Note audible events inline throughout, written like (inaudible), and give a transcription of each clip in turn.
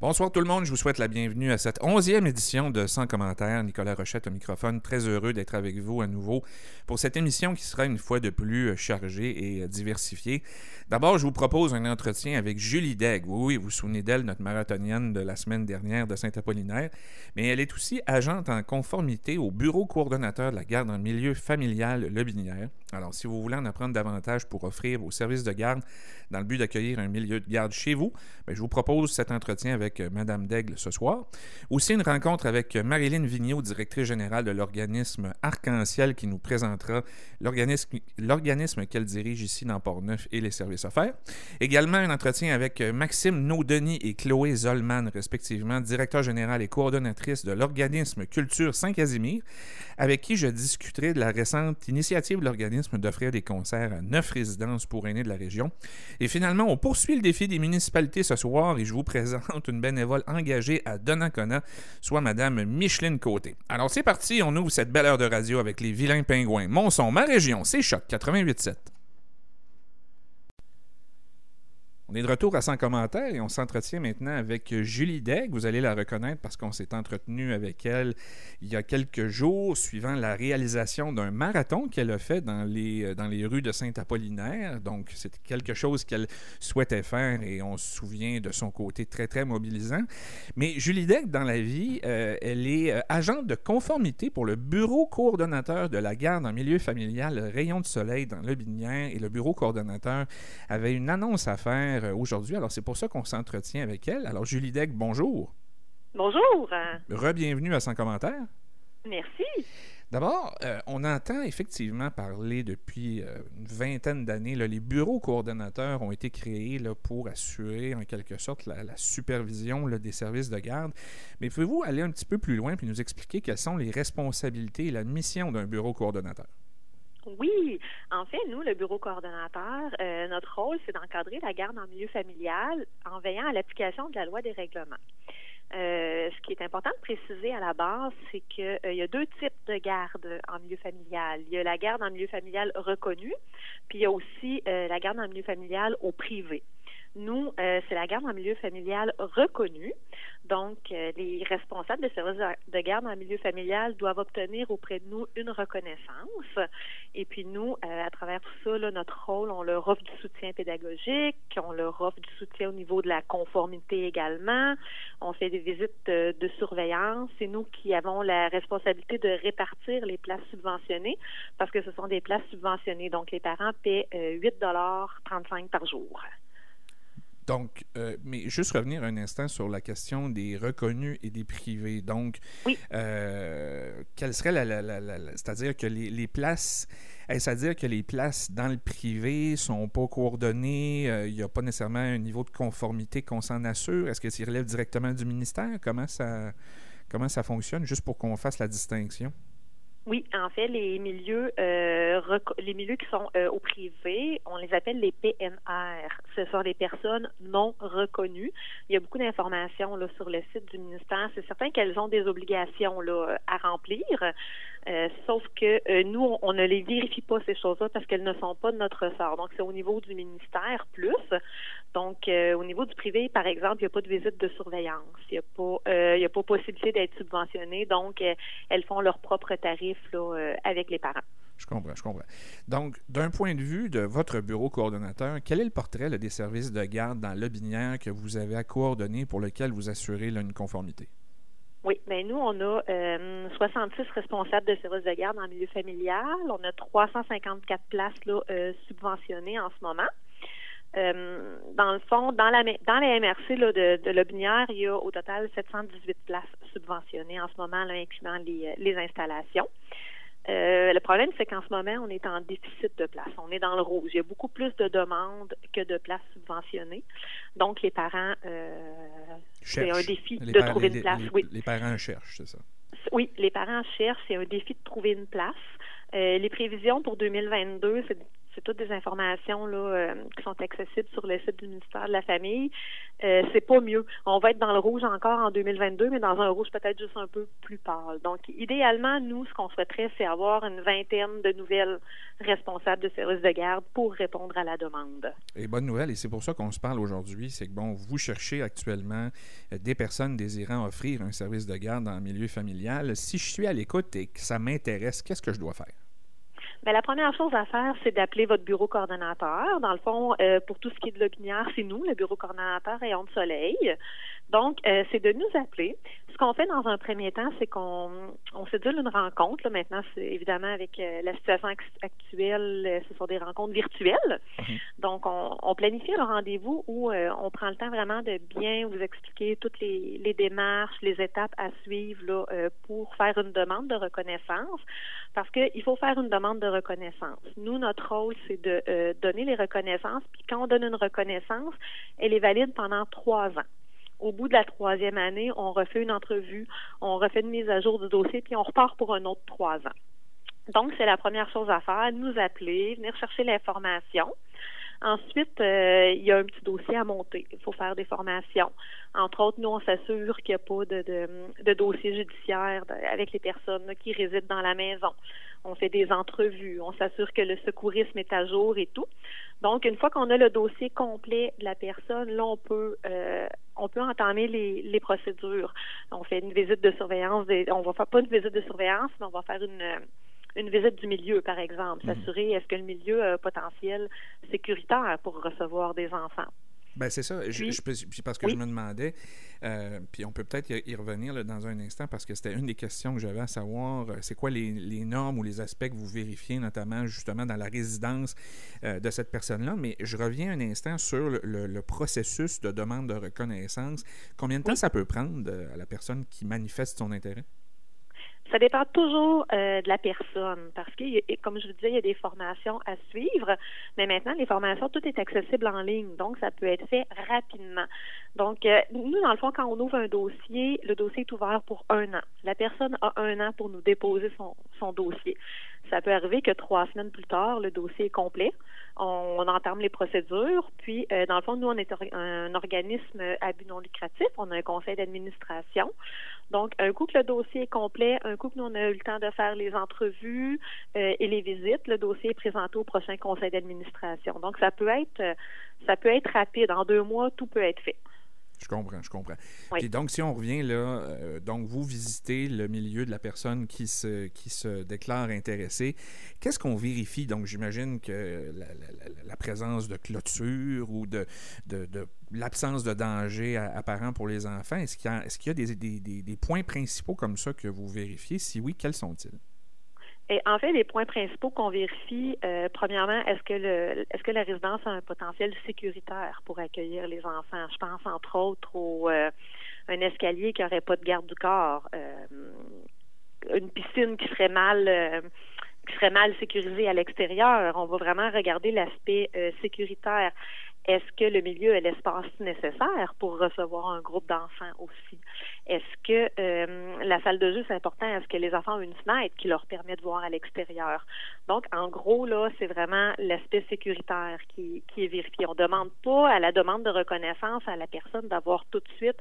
Bonsoir tout le monde, je vous souhaite la bienvenue à cette onzième édition de Sans commentaires. Nicolas Rochette au microphone, très heureux d'être avec vous à nouveau pour cette émission qui sera une fois de plus chargée et diversifiée. D'abord, je vous propose un entretien avec Julie Degg. Oui, vous vous souvenez d'elle, notre marathonienne de la semaine dernière de Saint-Apollinaire, mais elle est aussi agente en conformité au bureau coordonnateur de la garde en milieu familial Le Binière. Alors, si vous voulez en apprendre davantage pour offrir vos services de garde dans le but d'accueillir un milieu de garde chez vous, bien, je vous propose cet entretien avec avec Madame Daigle ce soir. Aussi une rencontre avec Marilyn Vigneault, directrice générale de l'organisme Arc-en-Ciel, qui nous présentera l'organisme qu'elle dirige ici dans Port-Neuf et les services offerts. Également un entretien avec Maxime Naudeny et Chloé Zollman, respectivement, directeur général et coordonnatrice de l'organisme Culture Saint-Casimir, avec qui je discuterai de la récente initiative de l'organisme d'offrir des concerts à neuf résidences pour aînés de la région. Et finalement, on poursuit le défi des municipalités ce soir et je vous présente une bénévole engagée à Donnacona, soit Madame Micheline Côté. Alors c'est parti, on ouvre cette belle heure de radio avec les vilains pingouins. Mon son, ma région, c'est Choc 88.7. On est de retour à 100 commentaires et on s'entretient maintenant avec Julie Degg. Vous allez la reconnaître parce qu'on s'est entretenu avec elle il y a quelques jours suivant la réalisation d'un marathon qu'elle a fait dans les, dans les rues de Saint-Apollinaire. Donc, c'est quelque chose qu'elle souhaitait faire et on se souvient de son côté très, très mobilisant. Mais Julie Degg, dans la vie, euh, elle est euh, agente de conformité pour le bureau coordonnateur de la garde en milieu familial Rayon de Soleil dans le Binière et le bureau coordonnateur avait une annonce à faire euh, aujourd'hui. Alors, c'est pour ça qu'on s'entretient avec elle. Alors, Julie Deck, bonjour. Bonjour. Re-bienvenue à Sans commentaire. Merci. D'abord, euh, on entend effectivement parler depuis euh, une vingtaine d'années, les bureaux coordonnateurs ont été créés là, pour assurer en quelque sorte la, supervision des services de garde. Mais pouvez-vous aller un petit peu plus loin et nous expliquer quelles sont les responsabilités et la mission d'un bureau coordonnateur? Oui, en fait, nous, le bureau coordonnateur, euh, notre rôle, c'est d'encadrer la garde en milieu familial en veillant à l'application de la loi des règlements. Euh, ce qui est important de préciser à la base, c'est qu'il euh, y a deux types de garde en milieu familial. Il y a la garde en milieu familial reconnue, puis il y a aussi la garde en milieu familial au privé. Nous, euh, c'est la garde en milieu familial reconnue. Donc, euh, les responsables des services de garde en milieu familial doivent obtenir auprès de nous une reconnaissance. Et puis, nous, euh, à travers tout ça, notre rôle, on leur offre du soutien pédagogique, on leur offre du soutien au niveau de la conformité également. On fait des visites de surveillance. C'est nous qui avons la responsabilité de répartir les places subventionnées parce que ce sont des places subventionnées. Donc, les parents paient 8,35 par jour. Donc, euh, mais juste revenir un instant sur la question des reconnus et des privés. Donc, euh, quelle serait la, c'est-à-dire que les, places, est-ce à dire que les places dans le privé sont pas coordonnées, euh, il n'y a pas nécessairement un niveau de conformité qu'on s'en assure? Est-ce que ça relève directement du ministère? Comment ça, comment ça fonctionne, juste pour qu'on fasse la distinction? Oui, en fait, les milieux, euh, les milieux qui sont euh, au privé, on les appelle les PNR. Ce sont des personnes non reconnues. Il y a beaucoup d'informations sur le site du ministère. C'est certain qu'elles ont des obligations là à remplir. Euh, sauf que euh, nous, on, ne les vérifie pas ces choses-là parce qu'elles ne sont pas de notre ressort. Donc, c'est au niveau du ministère plus. Donc, euh, au niveau du privé, par exemple, il n'y a pas de visite de surveillance. Il n'y a pas, a pas possibilité d'être subventionné. Donc, elles font leurs propres tarifs là, avec les parents. Je comprends, je comprends. Donc, d'un point de vue de votre bureau coordonnateur, quel est le portrait des services de garde dans le binière que vous avez à coordonner pour lequel vous assurez une conformité? Oui, ben, nous, on a 66 euh, responsables de services de garde en milieu familial. On a 354 places là, euh, subventionnées en ce moment. Euh, dans le fond, dans la dans les MRC de, de Lobinière, il y a au total 718 places subventionnées en ce moment, incluant les, les installations. Euh, le problème, c'est qu'en ce moment, on est en déficit de places. On est dans le rouge. Il y a beaucoup plus de demandes que de places subventionnées. Donc, les parents, euh, c'est un défi de trouver une place. Les, oui. les parents cherchent, c'est ça? Oui, les parents cherchent. C'est un défi de trouver une place. Euh, les prévisions pour 2022, c'est toutes des informations là, euh, qui sont accessibles sur le site du ministère de la Famille. Euh, c'est pas mieux. On va être dans le rouge encore en 2022, mais dans un rouge peut-être juste un peu plus pâle. Donc, idéalement, nous, ce qu'on souhaiterait, c'est avoir une vingtaine de nouvelles responsables de services de garde pour répondre à la demande. Et bonne nouvelle, et c'est pour ça qu'on se parle aujourd'hui, c'est que bon, vous cherchez actuellement euh, des personnes désirant offrir un service de garde en milieu familial. Si je suis à l'écoute et que ça m'intéresse, qu'est-ce que je dois faire? Bien, la première chose à faire, c'est d'appeler votre bureau coordonnateur. Dans le fond, euh, pour tout ce qui est de l'opinière, c'est nous, le bureau coordonnateur et de soleil. Donc, euh, c'est de nous appeler. Ce qu'on fait dans un premier temps, c'est qu'on on sédule une rencontre. Là, maintenant, c'est évidemment avec euh, la situation actuelle, ce sont des rencontres virtuelles. Mhm. Donc, on, on, planifie un rendez-vous où on prend le temps vraiment de bien vous expliquer toutes les, les démarches, les étapes à suivre là, pour faire une demande de reconnaissance. Parce qu'il faut faire une demande de reconnaissance. Nous, notre rôle, c'est de euh, donner les reconnaissances. Puis quand on donne une reconnaissance, elle est valide pendant trois ans. Au bout de la troisième année, on refait une entrevue, on refait une mise à jour du dossier, puis on repart pour un autre trois ans. Donc, c'est la première chose à faire, nous appeler, venir chercher l'information. Ensuite, euh, il y a un petit dossier à monter. Il faut faire des formations. Entre autres, nous, on s'assure qu'il n'y a pas de, de, de, dossier judiciaire avec les personnes qui résident dans la maison. On fait des entrevues. On s'assure que le secourisme est à jour et tout. Donc, une fois qu'on a le dossier complet de la personne, là, on peut euh, on peut entamer les, les, procédures. On fait une visite de surveillance. on va faire pas une visite de surveillance, mais on va faire une une visite du milieu, par exemple, mhm. s'assurer est-ce que le milieu a un potentiel sécuritaire pour recevoir des enfants. Ben c'est ça. je, parce que je me demandais, euh, puis on peut peut-être y revenir dans un instant parce que c'était une des questions que j'avais à savoir. Euh, c'est quoi les, les, normes ou les aspects que vous vérifiez, notamment justement dans la résidence euh, de cette personne-là. Mais je reviens un instant sur le, processus de demande de reconnaissance. Combien de temps ça peut prendre à la personne qui manifeste son intérêt? Ça dépend toujours euh, de la personne parce que, comme je vous disais, il y a des formations à suivre, mais maintenant, les formations, tout est accessible en ligne, donc ça peut être fait rapidement. Donc, euh, nous, dans le fond, quand on ouvre un dossier, le dossier est ouvert pour un an. La personne a un an pour nous déposer son, son dossier. Ça peut arriver que trois semaines plus tard, le dossier est complet. On, entame les procédures. Puis, euh, dans le fond, nous, on est un organisme à but non lucratif. On a un conseil d'administration. Donc, un coup que le dossier est complet, un coup que nous, on a eu le temps de faire les entrevues euh, et les visites, le dossier est présenté au prochain conseil d'administration. Donc, ça peut être, ça peut être rapide. En deux mois, tout peut être fait. Je comprends, je comprends. Et donc, si on revient là, euh, donc vous visitez le milieu de la personne qui se, qui se déclare intéressée. Qu'est-ce qu'on vérifie? Donc, j'imagine que la, présence de clôture ou de, de, l'absence de danger apparent pour les enfants, est-ce qu'il y a, est-ce qu'il y a des, des, des, des points principaux comme ça que vous vérifiez? Si oui, quels sont-ils? Et en fait, les points principaux qu'on vérifie, euh, premièrement, est-ce que le est-ce que la résidence a un potentiel sécuritaire pour accueillir les enfants? Je pense entre autres au euh, un escalier qui n'aurait pas de garde du corps, euh, une piscine qui serait mal serait mal sécurisée à l'extérieur. On va vraiment regarder l'aspect sécuritaire. Est-ce que le milieu a l'espace nécessaire pour recevoir un groupe d'enfants aussi? Est-ce que euh, la salle de jeu, c'est important? Est-ce que les enfants ont une fenêtre qui leur permet de voir à l'extérieur? Donc, en gros, là, c'est vraiment l'aspect sécuritaire qui, qui est vérifié. On demande pas à la demande de reconnaissance à la personne d'avoir tout de suite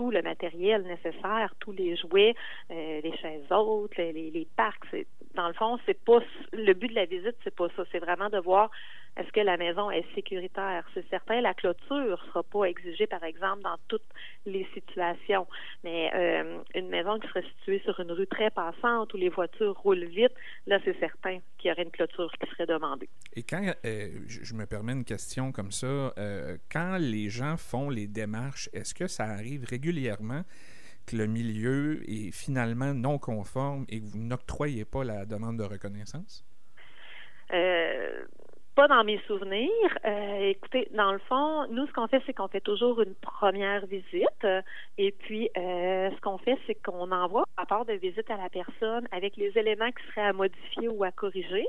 tout le matériel nécessaire, tous les jouets, euh, les chaises hautes, les, les, parcs. Dans le fond, c'est pas le but de la visite, c'est pas ça. C'est vraiment de voir est-ce que la maison est sécuritaire? C'est certain, la clôture ne sera pas exigée, par exemple, dans toutes les situations. Mais euh, une maison qui serait située sur une rue très passante où les voitures roulent vite, là, c'est certain qu'il y aurait une clôture qui serait demandée. Et quand, euh, je me permets une question comme ça, euh, quand les gens font les démarches, est-ce que ça arrive régulièrement que le milieu est finalement non conforme et que vous n'octroyez pas la demande de reconnaissance? Euh, dans mes souvenirs. Euh, écoutez, dans le fond, nous, ce qu'on fait, c'est qu'on fait toujours une première visite. Et puis, euh, ce qu'on fait, c'est qu'on envoie un rapport de visite à la personne avec les éléments qui seraient à modifier ou à corriger.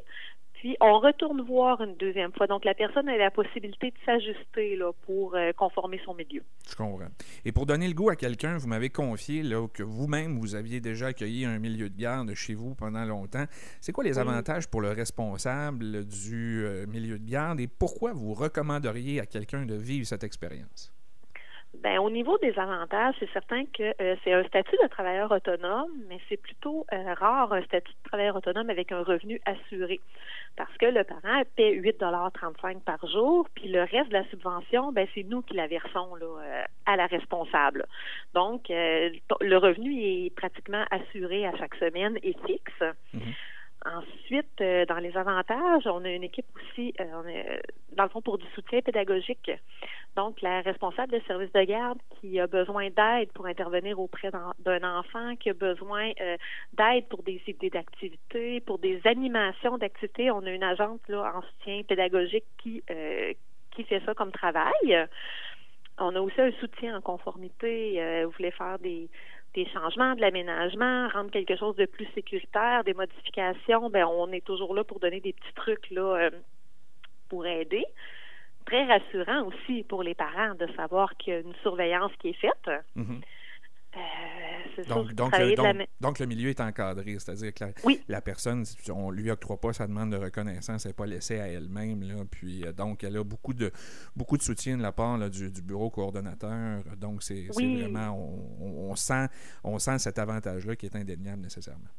Puis on retourne voir une deuxième fois. Donc la personne a la possibilité de s'ajuster là, pour euh, conformer son milieu. Je comprends. Et pour donner le goût à quelqu'un, vous m'avez confié là, que vous-même, vous aviez déjà accueilli un milieu de garde chez vous pendant longtemps. C'est quoi les avantages pour le responsable du euh, milieu de garde et pourquoi vous recommanderiez à quelqu'un de vivre cette expérience? Ben, au niveau des avantages, c'est certain que euh, c'est un statut de travailleur autonome, mais c'est plutôt euh, rare un statut de travailleur autonome avec un revenu assuré. Parce que le parent paie 8,35 par jour, puis le reste de la subvention, ben, c'est nous qui la versons là, euh, à la responsable. Donc, le revenu est pratiquement assuré à chaque semaine et fixe. Mm-hmm. Ensuite, euh, dans les avantages, on a une équipe aussi, euh, on est, dans le fond, pour du soutien pédagogique. Donc, la responsable de service de garde qui a besoin d'aide pour intervenir auprès d'un enfant, qui a besoin euh, d'aide pour des idées d'activité, pour des animations d'activité. On a une agente là, en soutien pédagogique qui, qui fait ça comme travail. On a aussi un soutien en conformité. vous voulez faire des des changements, de l'aménagement, rendre quelque chose de plus sécuritaire, des modifications, ben on est toujours là pour donner des petits trucs là euh, pour aider. Très rassurant aussi pour les parents de savoir qu'il y a une surveillance qui est faite. Mm-hmm. Euh, donc, donc, le, milieu est encadré, c'est-à-dire que la, personne, on lui octroie pas sa demande de reconnaissance, elle n'est pas laissée à elle-même. Puis euh, donc, elle a beaucoup de beaucoup de soutien de la part du, bureau coordonnateur. Donc, c'est vraiment, on, sent, on sent cet avantage-là qui est indéniable nécessairement.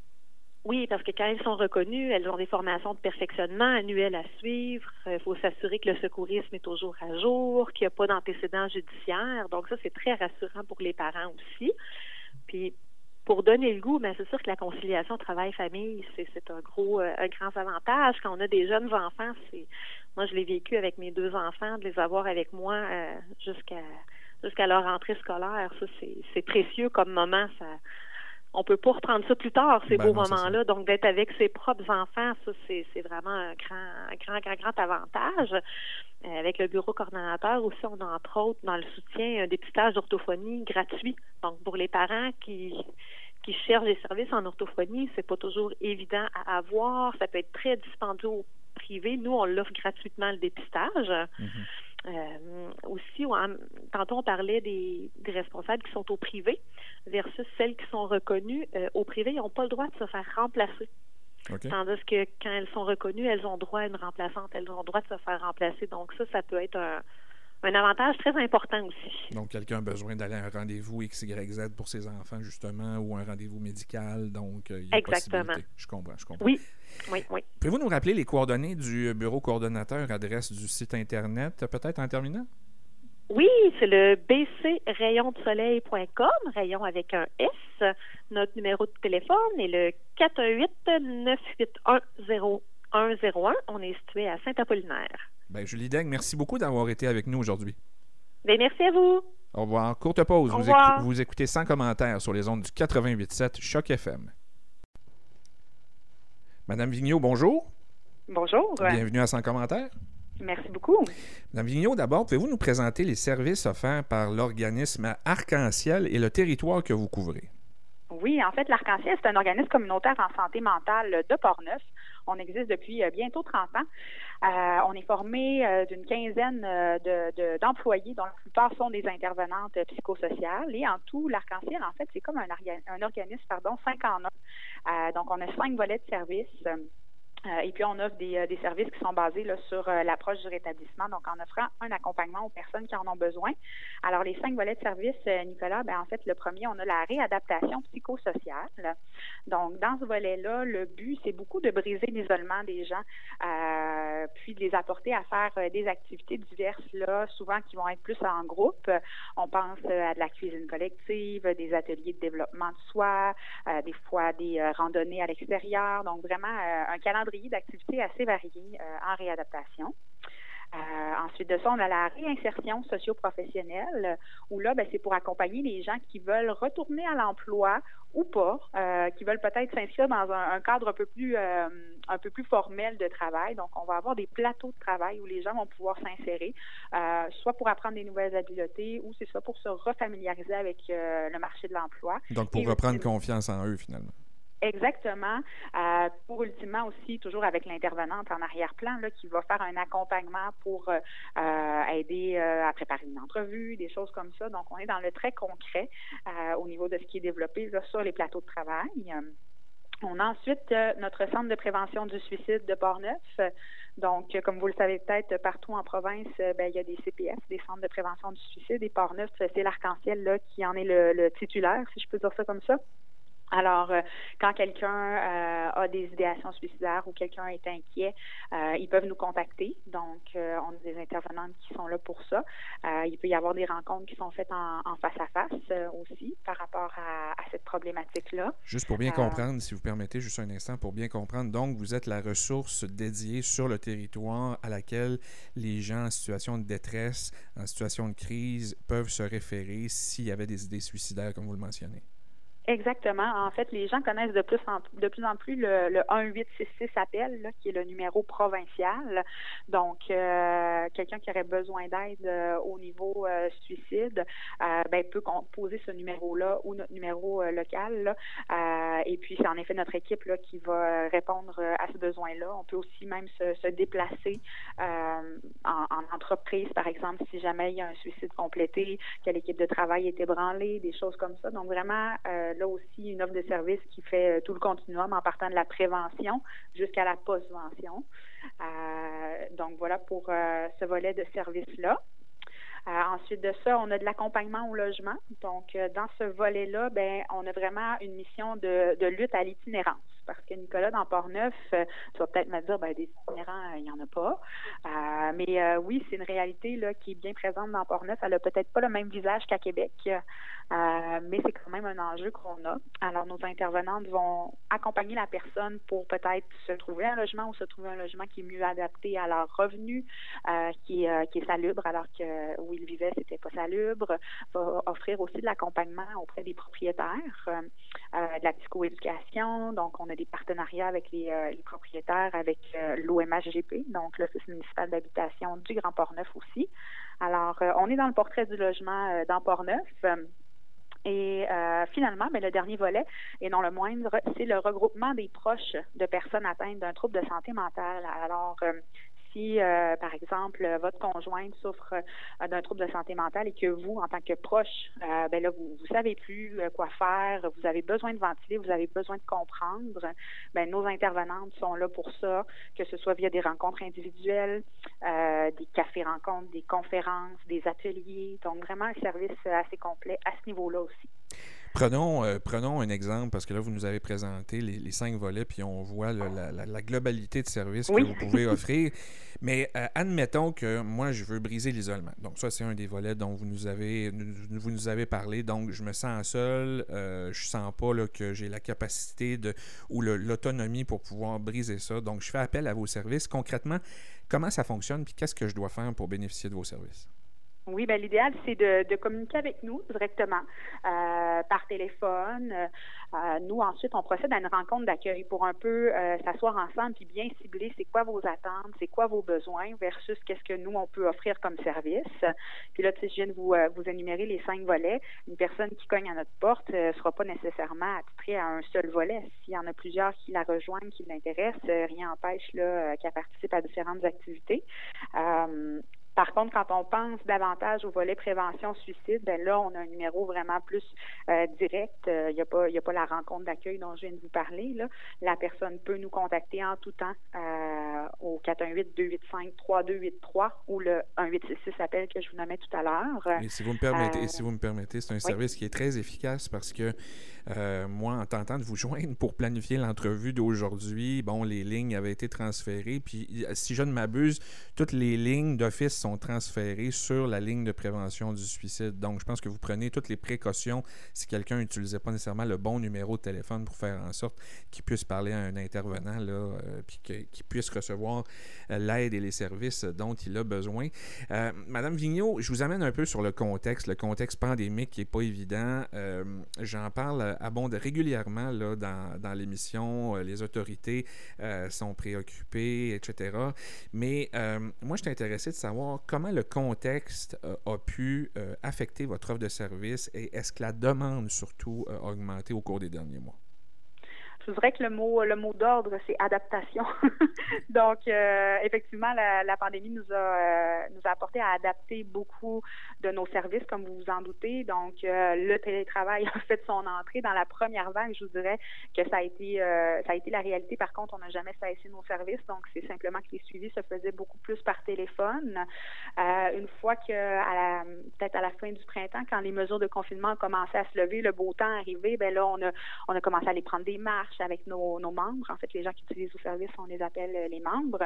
Oui, parce que quand elles sont reconnues, elles ont des formations de perfectionnement annuelles à suivre. Il faut s'assurer que le secourisme est toujours à jour, qu'il n'y a pas d'antécédents judiciaires. Donc ça, c'est très rassurant pour les parents aussi. Pour donner le goût, mais ben, c'est sûr que la conciliation travail-famille, c'est un gros, euh, un grand avantage. Quand on a des jeunes enfants, c'est moi je l'ai vécu avec mes deux enfants, de les avoir avec moi euh, jusqu'à jusqu'à leur rentrée scolaire. Ça, c'est précieux comme moment. Ça on peut pas reprendre ça plus tard, ces ben beaux moments-là. Donc, d'être avec ses propres enfants, ça, c'est, vraiment un grand, grand, grand, grand avantage. Euh, avec le bureau coordonnateur aussi, on a entre autres dans le soutien un dépistage d'orthophonie gratuit. Donc, pour les parents qui qui cherchent des services en orthophonie, c'est pas toujours évident à avoir. Ça peut être très dispendieux au privé. Nous, on l'offre gratuitement le dépistage. Mm-hmm. Euh, aussi, tantôt on parlait des, responsables qui sont au privé versus celles qui sont reconnues. Euh, au privé, ils n'ont pas le droit de se faire remplacer. Tandis que quand elles sont reconnues, elles ont droit à une remplaçante, elles ont droit de se faire remplacer. Donc ça, ça peut être un, un avantage très important aussi. Donc, quelqu'un a besoin d'aller à un rendez-vous XYZ pour ses enfants, justement, ou un rendez-vous médical. Donc, euh, il y a Exactement. Je comprends, je comprends. Oui, oui, oui. Pouvez-vous nous rappeler les coordonnées du bureau coordonnateur, adresse du site Internet, peut-être en terminant? Oui, c'est le bcrayondesoleil.com, rayon avec un S. Notre numéro de téléphone est le 418-981-0101. On est situé à Saint-Apollinaire. Ben, Julie Deng, merci beaucoup d'avoir été avec nous aujourd'hui. Ben, merci à vous. Au revoir. Courte pause. vous, vous, écoutez sans commentaire sur les ondes du 88.7 Choc FM. Madame Vigneault, bonjour. Bonjour. Bienvenue à Sans commentaire. Merci beaucoup. Madame Vigneault, d'abord, pouvez-vous nous présenter les services offerts par l'organisme Arc-en-Ciel et le territoire que vous couvrez? Oui, en fait, l'Arc-en-Ciel, c'est un organisme communautaire en santé mentale de Portneuf. On existe depuis euh, bientôt 30 ans. Euh, on est formé euh, d'une quinzaine d'employés, dont la plupart sont des intervenantes psychosociales. Et en tout, l'Arc-en-Ciel, en fait, c'est comme un, un organisme, pardon, cinq en un. donc, on a cinq volets de services. Euh, et puis, on offre des, euh, des, services qui sont basés là, sur euh, l'approche du rétablissement, donc en offrant un accompagnement aux personnes qui en ont besoin. Alors, les cinq volets de services, Nicolas, ben, en fait, le premier, on a la réadaptation psychosociale. Donc, dans ce volet-là, le but, c'est beaucoup de briser l'isolement des gens, puis de les apporter à faire des activités diverses, là, souvent qui vont être plus en groupe. On pense à de la cuisine collective, des ateliers de développement de soi, des fois des randonnées à l'extérieur. Donc, vraiment, un calendrier d'activités assez variées euh, en réadaptation. Euh, ensuite de ça, on a la réinsertion socio-professionnelle, où là, ben, c'est pour accompagner les gens qui veulent retourner à l'emploi ou pas, euh, qui veulent peut-être s'inscrire dans un, cadre un peu plus un peu plus formel de travail. Donc, on va avoir des plateaux de travail où les gens vont pouvoir s'insérer, soit pour apprendre des nouvelles habiletés, ou c'est soit pour se refamiliariser avec le marché de l'emploi. Donc, pour reprendre confiance en eux, finalement. Exactement. Euh, pour ultimement aussi, toujours avec l'intervenante en arrière-plan, là, qui va faire un accompagnement pour euh, aider euh, à préparer une entrevue, des choses comme ça. Donc, on est dans le très concret au niveau de ce qui est développé là, sur les plateaux de travail. On a ensuite notre centre de prévention du suicide de Portneuf. Donc, comme vous le savez peut-être, partout en province, ben, il y a des CPS, des centres de prévention du suicide. Et Portneuf, c'est l'arc-en-ciel là, qui en est le titulaire, si je peux dire ça comme ça. Alors, euh, quand quelqu'un euh, a des idéations suicidaires ou quelqu'un est inquiet, euh, ils peuvent nous contacter. Donc, on a des intervenantes qui sont là pour ça. il peut y avoir des rencontres qui sont faites en, face à face aussi par rapport à, cette problématique-là. Juste pour bien comprendre, si vous permettez, juste un instant, pour bien comprendre. Donc, vous êtes la ressource dédiée sur le territoire à laquelle les gens en situation de détresse, en situation de crise, peuvent se référer s'il y avait des idées suicidaires, comme vous le mentionnez. Exactement. En fait, les gens connaissent de plus en, de plus, en plus le, le 1866 appel, là, qui est le numéro provincial. Donc, euh, quelqu'un qui aurait besoin d'aide euh, au niveau euh, suicide, ben, peut composer ce numéro-là ou notre numéro local. et puis, c'est en effet notre équipe là, qui va répondre à ce besoin-là. On peut aussi même se, se déplacer en, en, entreprise, par exemple, si jamais il y a un suicide complété, que l'équipe de travail est ébranlée, des choses comme ça. Donc, vraiment, là aussi une offre de service qui fait euh, tout le continuum en partant de la prévention jusqu'à la postvention. Euh, donc voilà pour euh, ce volet de service-là. ensuite de ça, on a de l'accompagnement au logement. Donc, dans ce volet-là, ben, on a vraiment une mission de, de lutte à l'itinérance. Parce que Nicolas, dans Port-Neuf, tu vas peut-être me dire, ben, des itinérants, il n'y en a pas. mais oui, c'est une réalité là, qui est bien présente dans Port-Neuf. Elle n'a peut-être pas le même visage qu'à Québec. Euh, mais c'est quand même un enjeu qu'on a. Alors, nos intervenantes vont accompagner la personne pour peut-être se trouver un logement ou se trouver un logement qui est mieux adapté à leurs revenus, euh, qui, euh, qui est salubre, alors que où ils vivaient, c'était pas salubre. Va offrir aussi de l'accompagnement auprès des propriétaires, de la psychoéducation. Donc, on a des partenariats avec les, les propriétaires, avec l'OMHGP, donc l'Office municipal d'habitation du Grand Port-Neuf aussi. Alors, on est dans le portrait du logement dans Port-Neuf. Et euh, finalement, mais ben, le dernier volet, et non le moindre, c'est le regroupement des proches de personnes atteintes d'un trouble de santé mentale. Alors, euh, si, euh, par exemple, votre conjointe souffre euh, d'un trouble de santé mentale et que vous, en tant que proche, euh, ben là, vous ne savez plus quoi faire, vous avez besoin de ventiler, vous avez besoin de comprendre, ben, nos intervenantes sont là pour ça, que ce soit via des rencontres individuelles, des cafés-rencontres, des conférences, des ateliers. Donc, vraiment un service assez complet à ce niveau-là aussi. Prenons, euh, prenons un exemple, parce que là, vous nous avez présenté les, cinq volets, puis on voit la, globalité de services que vous pouvez offrir. Mais euh, admettons que moi, je veux briser l'isolement. Donc, ça, c'est un des volets dont vous nous avez, vous nous avez parlé. Donc, je me sens seul, euh, je sens pas là, que j'ai la capacité de, ou l'autonomie pour pouvoir briser ça. Donc, je fais appel à vos services. Concrètement, comment ça fonctionne, puis qu'est-ce que je dois faire pour bénéficier de vos services? Oui, ben l'idéal c'est de, de, communiquer avec nous directement euh, par téléphone. Euh, nous ensuite on procède à une rencontre d'accueil pour un peu euh, s'asseoir ensemble puis bien cibler c'est quoi vos attentes, c'est quoi vos besoins versus qu'est-ce que nous on peut offrir comme service. Puis là, tu sais, je viens de vous vous énumérer les cinq volets. Une personne qui cogne à notre porte ne sera pas nécessairement attitrée à un seul volet. S'il y en a plusieurs qui la rejoignent, qui l'intéressent, rien n'empêche qu'elle participe à différentes activités. Par contre, quand on pense davantage au volet prévention-suicide, ben là, on a un numéro vraiment plus euh, direct. Il euh, n'y a, pas, a pas la rencontre d'accueil dont je viens de vous parler. Là. La personne peut nous contacter en tout temps euh, au 418-285-3283 ou le 1866 appel que je vous nommais tout à l'heure. Et si vous me permettez, si vous me permettez, c'est un service qui est très efficace parce que moi, en tentant de vous (laughs) joindre pour planifier l'entrevue d'aujourd'hui, bon, les lignes avaient été transférées. Puis, si je ne m'abuse, toutes les lignes d'office sont transférés sur la ligne de prévention du suicide. Donc, je pense que vous prenez toutes les précautions si quelqu'un n'utilisait pas nécessairement le bon numéro de téléphone pour faire en sorte qu'il puisse parler à un intervenant, là, euh, puis qu'il puisse recevoir euh, l'aide et les services dont il a besoin. Euh, Madame Vigneault, je vous amène un peu sur le contexte, le contexte pandémique qui n'est pas évident. J'en parle abonde régulièrement là, dans, dans l'émission. les autorités sont préoccupées, etc. Mais moi, je suis intéressé de savoir comment le contexte euh, a pu euh, affecter votre offre de service et est-ce que la demande surtout a augmenté au cours des derniers mois? je dirais que le mot le mot d'ordre, c'est adaptation. (laughs) Donc, euh, effectivement, la, pandémie nous a euh, nous a apporté à adapter beaucoup de nos services, comme vous vous en doutez. Donc, euh, le télétravail (laughs) a fait son entrée dans la première vague. Je vous dirais que ça a été ça a été la réalité. Par contre, on n'a jamais cessé nos services. Donc, c'est simplement que les suivis se faisaient beaucoup plus par téléphone. une fois que, à peut-être à la fin du printemps, quand les mesures de confinement ont commencé à se lever, le beau temps arrivé, ben là, on a on a commencé à aller prendre des marches avec nos, nos membres. En fait, les gens qui utilisent nos services, on les appelle les membres.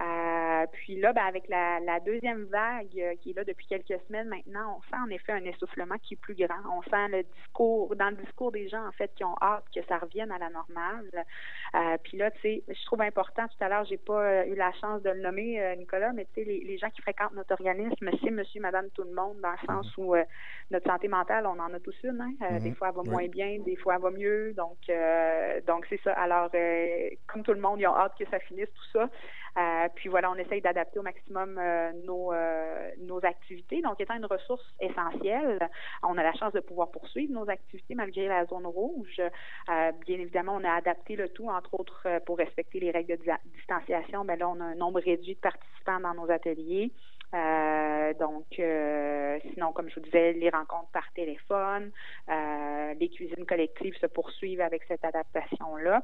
Euh, puis là, ben, avec la, la, deuxième vague euh, qui est là depuis quelques semaines maintenant, on sent en effet un essoufflement qui est plus grand. On sent le discours, dans le discours des gens, en fait, qui ont hâte que ça revienne à la normale. Euh, puis là, tu sais, je trouve important, tout à l'heure, j'ai pas euh, eu la chance de le nommer, euh, Nicolas, mais tu sais, les, les, gens qui fréquentent notre organisme, c'est monsieur, madame, tout le monde, dans le sens mm-hmm. où notre santé mentale, on en a tous une. Hein? Des fois, elle va moins bien, des fois, elle va mieux. Donc, donc c'est ça. Alors, comme tout le monde, ils ont hâte que ça finisse, tout ça. Euh, puis voilà, on essaye d'adapter au maximum euh, nos, euh, nos activités. Donc, étant une ressource essentielle, on a la chance de pouvoir poursuivre nos activités malgré la zone rouge. bien évidemment, on a adapté le tout, entre autres, pour respecter les règles de distanciation. Mais là, on a un nombre réduit de participants dans nos ateliers. donc, sinon, comme je vous disais, les rencontres par téléphone, les cuisines collectives se poursuivent avec cette adaptation-là.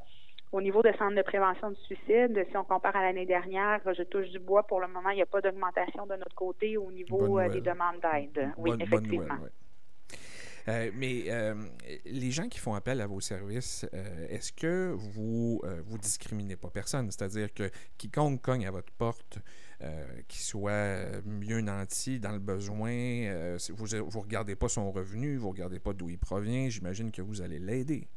Au niveau des centres de prévention du suicide, si on compare à l'année dernière, je touche du bois. Pour le moment, il n'y a pas d'augmentation de notre côté au niveau euh, des demandes d'aide. Oui, effectivement. Euh, mais euh, les gens qui font appel à vos services, est-ce que vous vous discriminez pas personne? C'est-à-dire que quiconque cogne à votre porte, qui soit mieux nanti dans le besoin, vous ne regardez pas son revenu, vous ne regardez pas d'où il provient, j'imagine que vous allez l'aider.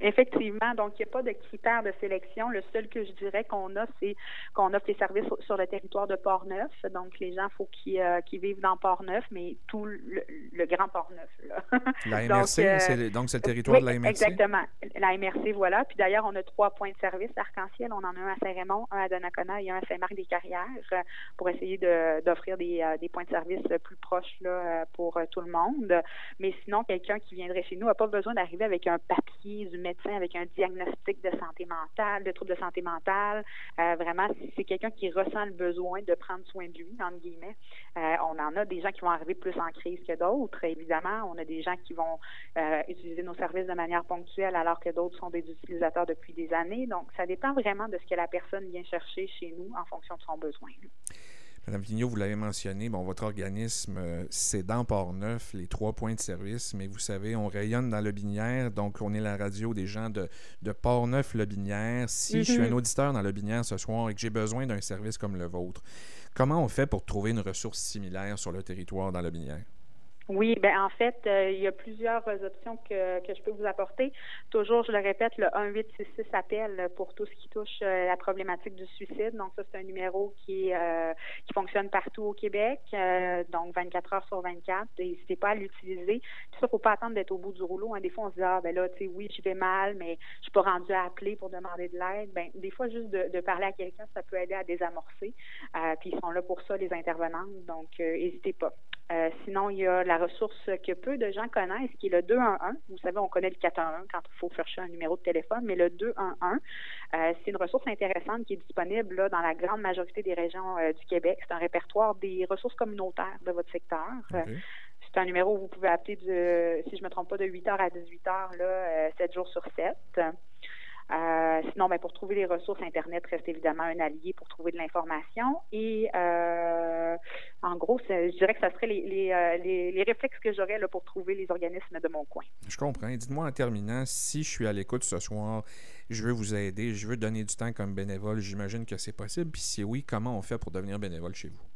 Effectivement, donc il n'y a pas de critères de sélection. Le seul que je dirais qu'on a, c'est qu'on offre les services sur le territoire de Port-Neuf. Donc les gens, faut qu'ils euh, vivent dans Port-Neuf, mais tout le, grand Port-Neuf. (laughs) La MRC, euh, donc c'est le territoire de la MRC? Exactement. La MRC, voilà. Puis d'ailleurs, on a trois points de service arc-en-ciel. On en a un à Saint-Raymond, un à Donnacona et un à Saint-Marc-des-Carrières euh, pour essayer d'offrir des, des, points de service plus proches là, pour tout le monde. Mais sinon, quelqu'un qui viendrait chez nous n'a pas besoin d'arriver avec un papier du médecin avec un diagnostic de santé mentale, de troubles de santé mentale. Euh, vraiment, si c'est quelqu'un qui ressent le besoin de prendre soin de lui, entre guillemets, euh, on en a des gens qui vont arriver plus en crise que d'autres. Évidemment, on a des gens qui vont euh, utiliser nos services de manière ponctuelle alors que d'autres sont des utilisateurs depuis des années. Donc, ça dépend vraiment de ce que la personne vient chercher chez nous en fonction de son besoin. Madame Vigneault, vous l'avez mentionné, bon, votre organisme, euh, c'est dans Port-Neuf, les trois points de service, mais vous savez, on rayonne dans le Binière, donc on est la radio des gens de, de Port-Neuf-le Binière. Si je suis un mhm. auditeur dans le Binière ce soir et que j'ai besoin d'un service comme le vôtre, comment on fait pour trouver une ressource similaire sur le territoire dans le Binière? Oui, ben en fait, euh, il y a plusieurs options que, que je peux vous apporter. Toujours, je le répète, le 1866 appel pour tout ce qui touche euh, la problématique du suicide. Donc ça, c'est un numéro qui euh, qui fonctionne partout au Québec, donc 24 heures sur 24. N'hésitez pas à l'utiliser. Tout ça, faut pas attendre d'être au bout du rouleau. Hein. Des fois, on se dit ah ben là, tu sais, oui, je vais mal, mais je suis pas rendu à appeler pour demander de l'aide. Ben des fois, juste de, de parler à quelqu'un, ça peut aider à désamorcer. puis ils sont là pour ça, les intervenantes. Donc, n'hésitez pas. Sinon, il y a la ressource que peu de gens connaissent, qui est le 211. Vous savez, on connaît le 411 quand il faut chercher un numéro de téléphone, mais le 211, euh, c'est une ressource intéressante qui est disponible là, dans la grande majorité des régions euh, du Québec. C'est un répertoire des ressources communautaires de votre secteur. c'est un numéro où vous pouvez appeler, de, si je ne me trompe pas, de 8h à 18h, là, 7 euh, jours sur 7. Euh, sinon, ben, pour trouver les ressources, Internet reste évidemment un allié pour trouver de l'information. Et euh, en gros, je dirais que ça serait les, euh, les, les, réflexes que j'aurais pour trouver les organismes de mon coin. Je comprends. Dites-moi en terminant, si je suis à l'écoute ce soir, je veux vous aider, je veux donner du temps comme bénévole, j'imagine que c'est possible. Puis si oui, comment on fait pour devenir bénévole chez vous?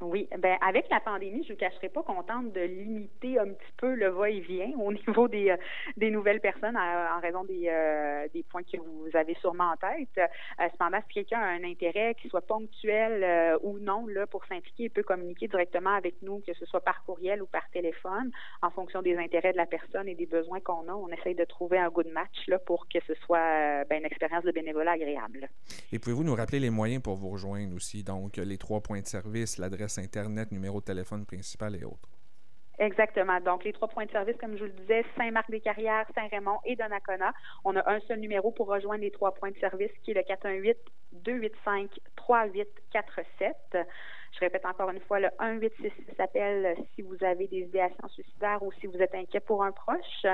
Oui, ben avec la pandémie, je ne vous cacherai pas qu'on de limiter un petit peu le va-et-vient au (laughs) niveau des, euh, des nouvelles personnes en raison des, euh, des points que vous avez sûrement en tête. Euh, cependant, si quelqu'un a un intérêt, qui soit ponctuel ou non, là, pour s'impliquer, il peut communiquer directement avec nous, que ce soit par courriel ou par téléphone, en fonction des intérêts de la personne et des besoins qu'on a. On essaye de trouver un good match là, pour que ce soit ben, une expérience de bénévolat agréable. Et pouvez-vous nous rappeler les moyens pour vous rejoindre aussi? Donc, les trois points de service, l'adresse Internet, numéro de téléphone principal et autres. Exactement. Donc, les trois points de service, comme je vous le disais, Saint-Marc-des-Carrières, Saint-Raymond et Donnacona. On a un seul numéro pour rejoindre les trois points de service qui est le 418 285 3847. Je répète encore une fois, le 1866 s'appelle si vous avez des idéations suicidaires ou si vous êtes inquiet pour un proche.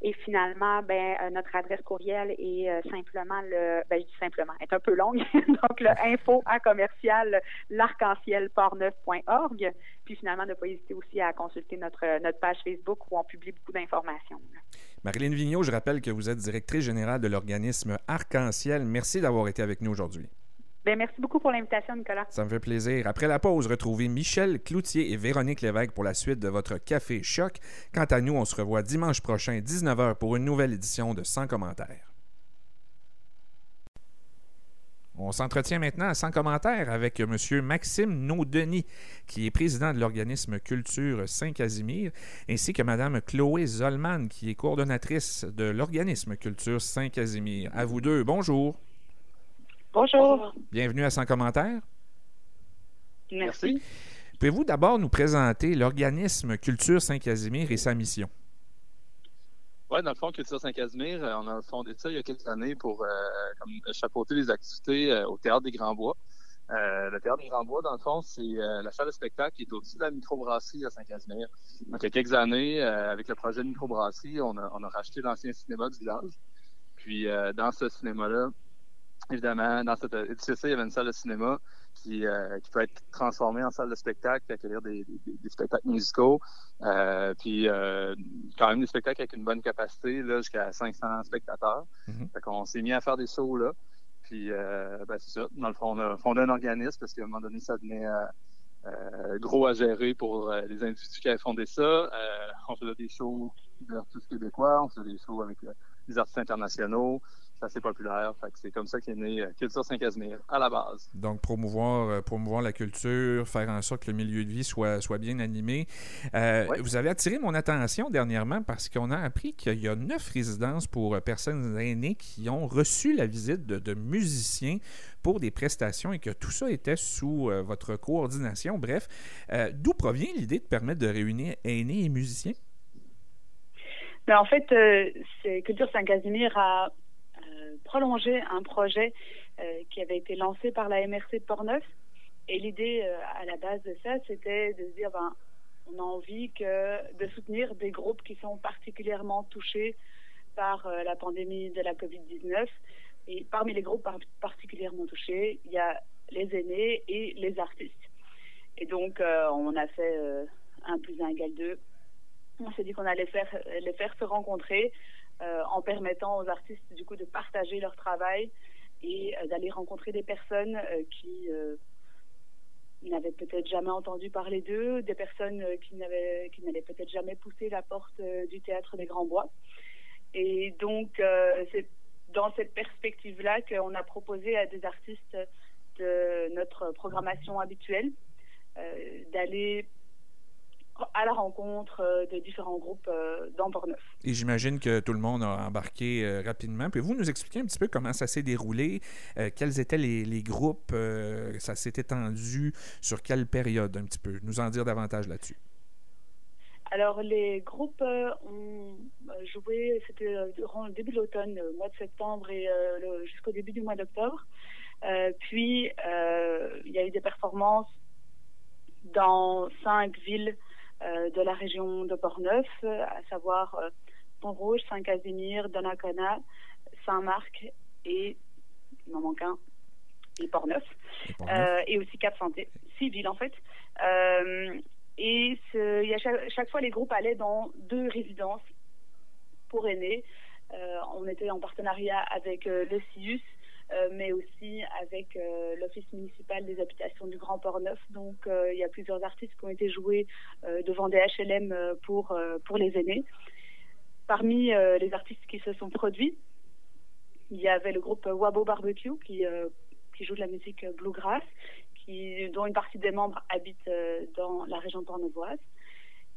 Et finalement, ben, euh, notre adresse courriel est euh, simplement le, ben, je dis simplement, est un peu longue, (laughs) donc le (laughs) info à commercial l'arc-en-ciel-portneuf.org. Puis finalement, ne pas hésiter aussi à consulter notre, notre page Facebook où on publie beaucoup d'informations. Marilyn Vigneault, je rappelle que vous êtes directrice générale de l'organisme Arc-en-Ciel. Merci d'avoir été avec nous aujourd'hui. Bien, merci beaucoup pour l'invitation, Nicolas. Ça me fait plaisir. Après la pause, retrouvez Michel Cloutier et Véronique Lévesque pour la suite de votre Café Choc. Quant à nous, on se revoit dimanche prochain, 19h, pour une nouvelle édition de Sans commentaires. On s'entretient maintenant à sans commentaires avec M. Maxime Naudeny, qui est président de l'organisme Culture Saint-Casimir, ainsi que Mme Chloé Zolman, qui est coordonnatrice de l'organisme Culture Saint-Casimir. À vous deux, bonjour. Bonjour. Bienvenue à Sans commentaires. Merci. Pouvez-vous d'abord nous présenter l'organisme Culture Saint-Casimir et sa mission? Oui, dans le fond, Culture Saint-Casimir, euh, on a fondé ça il y a quelques années pour euh, chapeauter les activités euh, au Théâtre des Grands Bois. le Théâtre des Grands Bois, dans le fond, c'est la salle de spectacle qui est au-dessus de la microbrasserie à Saint-Casimir. Donc, il y a quelques années, avec le projet de microbrasserie, on a, on a racheté l'ancien cinéma du village. Puis, dans ce cinéma-là, évidemment, dans cette édifice il y avait une salle de cinéma qui, euh, qui peut être transformée en salle de spectacle, puis accueillir des, des, spectacles musicaux, euh, puis euh, quand même des spectacles avec une bonne capacité, là, jusqu'à 500 spectateurs. Mm-hmm. Fait qu'on s'est mis à faire des shows là. Puis, ben, c'est ça. Dans le fond, on a fondé un organisme parce qu'à un moment donné, ça devenait gros à gérer pour les individus qui avaient fondé ça. on faisait des shows d'artistes québécois, on faisait des shows avec des artistes internationaux assez populaire. c'est comme ça qu'est né euh, Culture Saint-Casimir, à la base. Donc, promouvoir, euh, promouvoir la culture, faire en sorte que le milieu de vie soit, soit bien animé. Euh, vous avez attiré mon attention dernièrement parce qu'on a appris qu'il y a neuf résidences pour personnes aînées qui ont reçu la visite de, musiciens pour des prestations et que tout ça était sous votre coordination. Bref, d'où provient l'idée de permettre de réunir aînés et musiciens? Ben, en fait, c'est Culture Saint-Casimir a prolonger un projet euh, qui avait été lancé par la MRC de Portneuf. Et l'idée euh, à la base de ça, c'était de se dire, ben, on a envie que, de soutenir des groupes qui sont particulièrement touchés par euh, la pandémie de la COVID-19. Et parmi les groupes particulièrement touchés, il y a les aînés et les artistes. Et donc, on a fait un plus un égale deux. On s'est dit qu'on allait faire, les faire se rencontrer euh, en permettant aux artistes du coup de partager leur travail et euh, d'aller rencontrer des personnes euh, qui n'avaient peut-être jamais entendu parler d'eux, des personnes qui n'avaient qui n'avaient peut-être jamais poussé la porte du théâtre des Grands Bois. Et donc c'est dans cette perspective-là qu'on a proposé à des artistes de notre programmation habituelle d'aller à la rencontre euh, de différents groupes euh, dans Portneuf. Et j'imagine que tout le monde a embarqué euh, rapidement. Pouvez-vous nous expliquer un petit peu comment ça s'est déroulé? quels étaient les, groupes? ça s'est étendu sur quelle période un petit peu? Nous en dire davantage là-dessus. Alors, les groupes ont joué, c'était durant le début de l'automne, le mois de septembre et jusqu'au début du mois d'octobre. puis, il y a eu des performances dans cinq villes de la région de Portneuf, à savoir euh, Pont-Rouge, Saint-Casimir, Donnacona, Saint-Marc et, il m'en manque un, et Portneuf, euh, et aussi Cap-Santé, six villes en fait. et il y a chaque, fois, les groupes allaient dans deux résidences pour aînés. on était en partenariat avec le CIUS euh, mais aussi avec euh, l'Office municipal des habitations du Grand Port-Neuf. Donc, euh, il y a plusieurs artistes qui ont été joués devant des HLM pour, pour les aînés. Parmi les artistes qui se sont produits, il y avait le groupe Wabo Barbecue qui, qui joue de la musique bluegrass, dont une partie des membres habitent dans la région pornevoise.